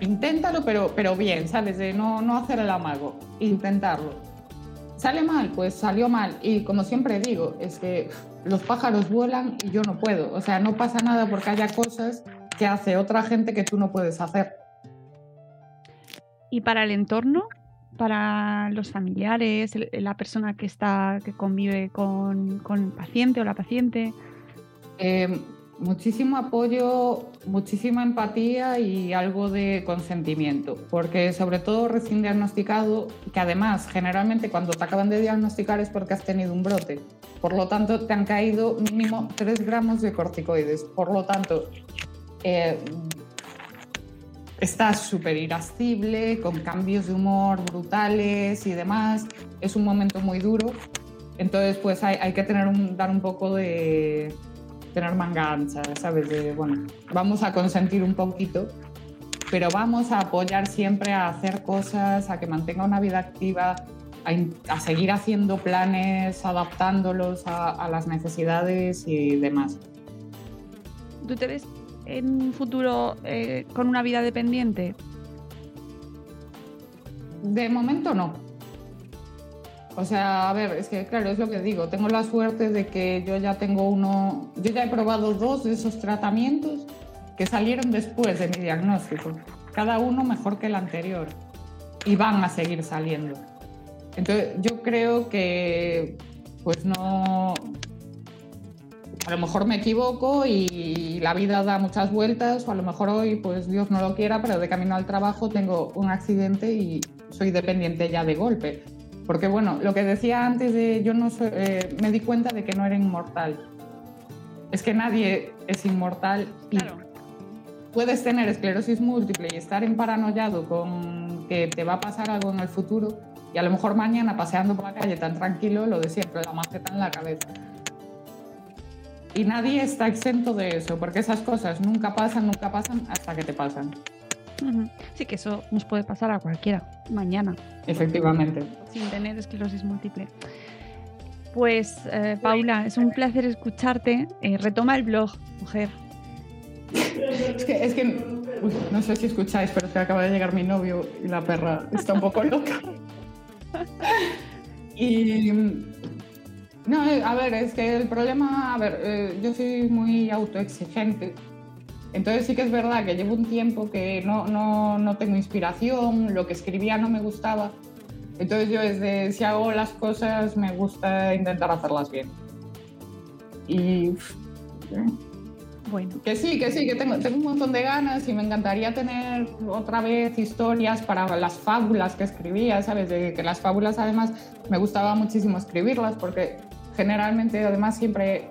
Inténtalo, pero, pero bien, ¿sabes? De no, no hacer el amago, intentarlo. ¿Sale mal? Pues salió mal. Y como siempre digo, es que los pájaros vuelan y yo no puedo. O sea, no pasa nada porque haya cosas que hace otra gente que tú no puedes hacer. ¿Y para el entorno? para los familiares, la persona que está, que convive con, el paciente o la paciente? Eh, muchísimo apoyo, muchísima empatía y algo de consentimiento, porque sobre todo recién diagnosticado, que además generalmente cuando te acaban de diagnosticar es porque has tenido un brote, por lo tanto te han caído mínimo 3 gramos de corticoides, por lo tanto eh, estás súper irascible, con cambios de humor brutales y demás. Es un momento muy duro. Entonces, pues hay, que tener dar un poco de tener manga ancha, ¿sabes? De, bueno, vamos a consentir un poquito, pero vamos a apoyar siempre a hacer cosas, a que mantenga una vida activa, a, seguir haciendo planes, adaptándolos a, a las necesidades y demás. ¿Tú te ves en un futuro eh, con una vida dependiente? De momento no. O sea, a ver, es que claro, es lo que digo, tengo la suerte de que yo ya tengo uno, yo ya he probado dos de esos tratamientos que salieron después de mi diagnóstico, cada uno mejor que el anterior, y van a seguir saliendo. Entonces, yo creo que pues no, a lo mejor me equivoco y la vida da muchas vueltas, o a lo mejor hoy, pues Dios no lo quiera, pero de camino al trabajo tengo un accidente y soy dependiente ya de golpe. Porque bueno, lo que decía antes de yo no eh, me di cuenta de que no era inmortal. Es que nadie es inmortal y puedes tener esclerosis múltiple y estar emparanoiado con que te va a pasar algo en el futuro y a lo mejor mañana paseando por la calle tan tranquilo, lo de siempre, la maceta en la cabeza. Y nadie está exento de eso, porque esas cosas nunca pasan, nunca pasan hasta que te pasan. Sí, que eso nos puede pasar a cualquiera, mañana. Efectivamente. Sin tener esclerosis múltiple. Pues, eh, Paula, es un placer escucharte. Eh, retoma el blog, mujer. Es que, es que no sé si escucháis, pero se acaba de llegar mi novio y la perra está un poco loca. *laughs* Y no, a ver, es que el problema, a ver, eh, yo soy muy autoexigente. Entonces sí que es verdad que llevo un tiempo que no, no, no tengo inspiración, lo que escribía no me gustaba. Entonces yo desde si hago las cosas me gusta intentar hacerlas bien. Y bueno. Que sí, que sí, que tengo, tengo un montón de ganas y me encantaría tener otra vez historias para las fábulas que escribía, ¿sabes? De que las fábulas además me gustaba muchísimo escribirlas porque generalmente además siempre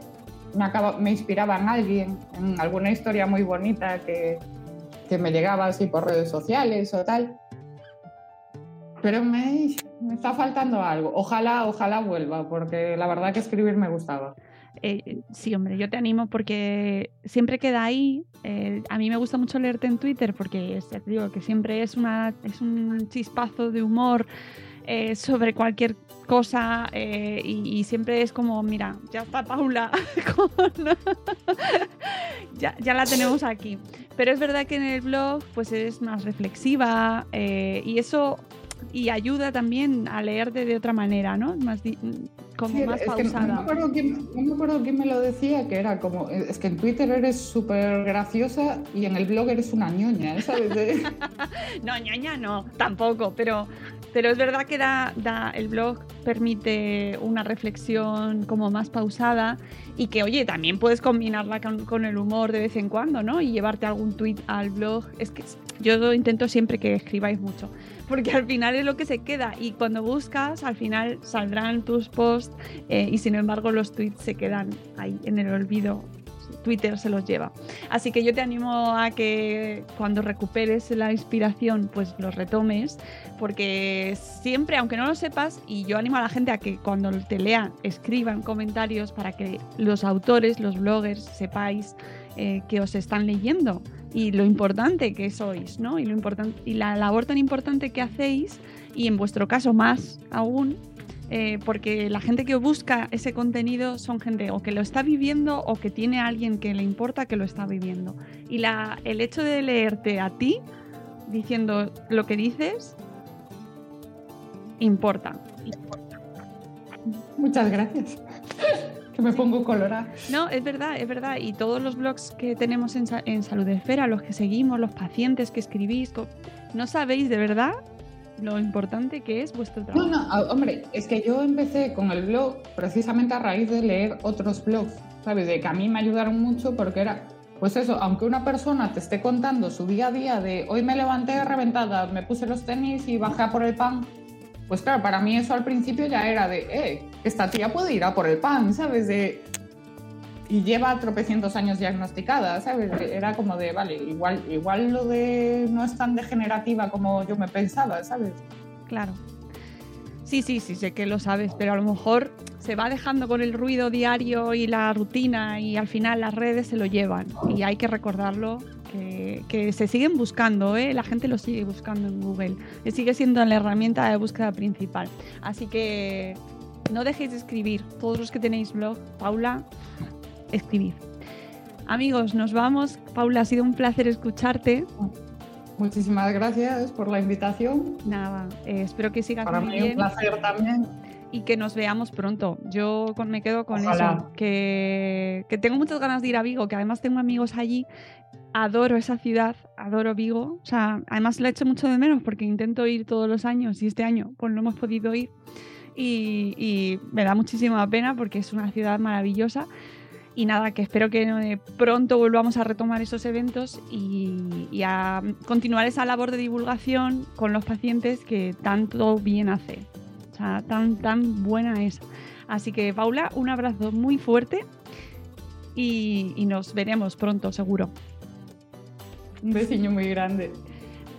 me, inspiraba en alguien, en alguna historia muy bonita que, que me llegaba así por redes sociales o tal. Pero me, me, está faltando algo. Ojalá, ojalá vuelva, porque la verdad que escribir me gustaba. Eh, sí, hombre, yo te animo porque siempre queda ahí. Eh, a mí me gusta mucho leerte en Twitter porque te digo que siempre es, una, es un chispazo de humor eh, sobre cualquier cosa eh, y, siempre es como, mira, ya está Paula, *laughs* *laughs* ya, ya, la tenemos aquí. Pero es verdad que en el blog pues es más reflexiva eh, y eso y ayuda también a leerte de otra manera, ¿no? Más como más pausada. no, me acuerdo quién, no me acuerdo quién me lo decía, que era como, es que en Twitter eres súper graciosa y en el blog eres una ñoña, ¿sabes? *laughs* no, ñoña no, tampoco, pero, pero es verdad que da, da el blog permite una reflexión como más pausada y que, oye, también puedes combinarla con, el humor de vez en cuando, ¿no? Y llevarte algún tweet al blog. Es que yo intento siempre que escribáis mucho, porque al final es lo que se queda y cuando buscas, al final saldrán tus posts eh, y sin embargo los tweets se quedan ahí en el olvido Twitter se los lleva. Así que yo te animo a que cuando recuperes la inspiración, pues los retomes, porque siempre, aunque no lo sepas, y yo animo a la gente a que cuando te lea, escriban comentarios para que los autores, los bloggers, sepáis eh, que os están leyendo y lo importante que sois, ¿no? Y, lo importante, y la labor tan importante que hacéis, y en vuestro caso más aún, eh, porque la gente que busca ese contenido son gente o que lo está viviendo o que tiene a alguien que le importa que lo está viviendo. Y la, el hecho de leerte a ti diciendo lo que dices importa. Muchas gracias. que me pongo colorada. No, es verdad, es verdad. Y todos los blogs que tenemos en, en Salud Esfera, los que seguimos, los pacientes que escribís, no sabéis de verdad lo importante que es vuestro trabajo. No, no, hombre, es que yo empecé con el blog precisamente a raíz de leer otros blogs, ¿sabes? De que a mí me ayudaron mucho porque era, pues eso, aunque una persona te esté contando su día a día de hoy me levanté reventada, me puse los tenis y bajé a por el pan, pues claro, para mí eso al principio ya era de, eh, esta tía puede ir a por el pan, ¿sabes? De, y lleva tropecientos años diagnosticada, ¿sabes? Era como de, vale, igual, igual lo de no es tan degenerativa como yo me pensaba, ¿sabes? Claro. Sí, sí, sí, sé que lo sabes, pero a lo mejor se va dejando con el ruido diario y la rutina y al final las redes se lo llevan y hay que recordarlo que, que se siguen buscando, ¿eh? la gente lo sigue buscando en Google, y sigue siendo la herramienta de búsqueda principal. Así que no dejéis de escribir, todos los que tenéis blog, Paula, escribir. Amigos, nos vamos. Paula, ha sido un placer escucharte. Muchísimas gracias por la invitación. Nada, eh, espero que sigas Para muy mí un placer también. Y que nos veamos pronto. Yo me quedo con eso. Que, que tengo muchas ganas de ir a Vigo, que además tengo amigos allí. Adoro esa ciudad, adoro Vigo. O sea, además la echo mucho de menos porque intento ir todos los años y este año pues no hemos podido ir. Y, y me da muchísima pena porque es una ciudad maravillosa. Y nada, que espero que eh, pronto volvamos a retomar esos eventos y, a continuar esa labor de divulgación con los pacientes que tanto bien hace. O sea, tan, tan buena es. Así que, Paula, un abrazo muy fuerte y, y nos veremos pronto, seguro. Un vecino muy grande.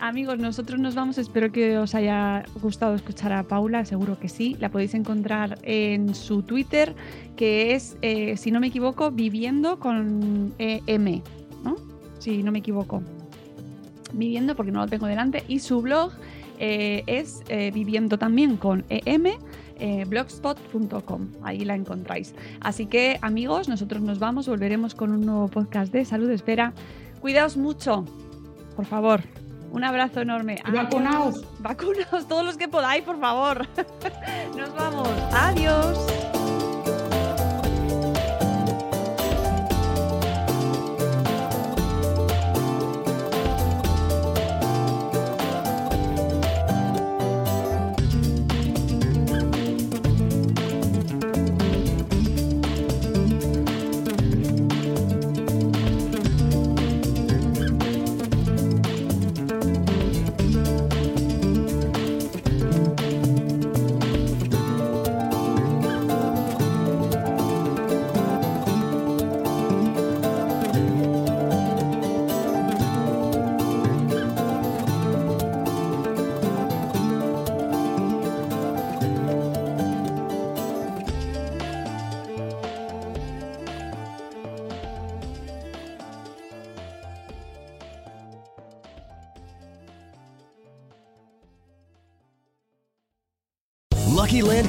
Amigos, nosotros nos vamos. Espero que os haya gustado escuchar a Paula, seguro que sí. La podéis encontrar en su Twitter, que es, eh, si no me equivoco, viviendo con EM, ¿no? Si no me equivoco. Viviendo, porque no lo tengo delante. Y su blog eh, es eh, viviendo también con EM. blogspot.com, ahí la encontráis. Así que amigos, nosotros nos vamos, volveremos con un nuevo podcast de salud. Espera, cuidaos mucho, por favor. Un abrazo enorme. Vacunaos. Vacunaos todos los que podáis, por favor. *laughs* Nos vamos. Adiós.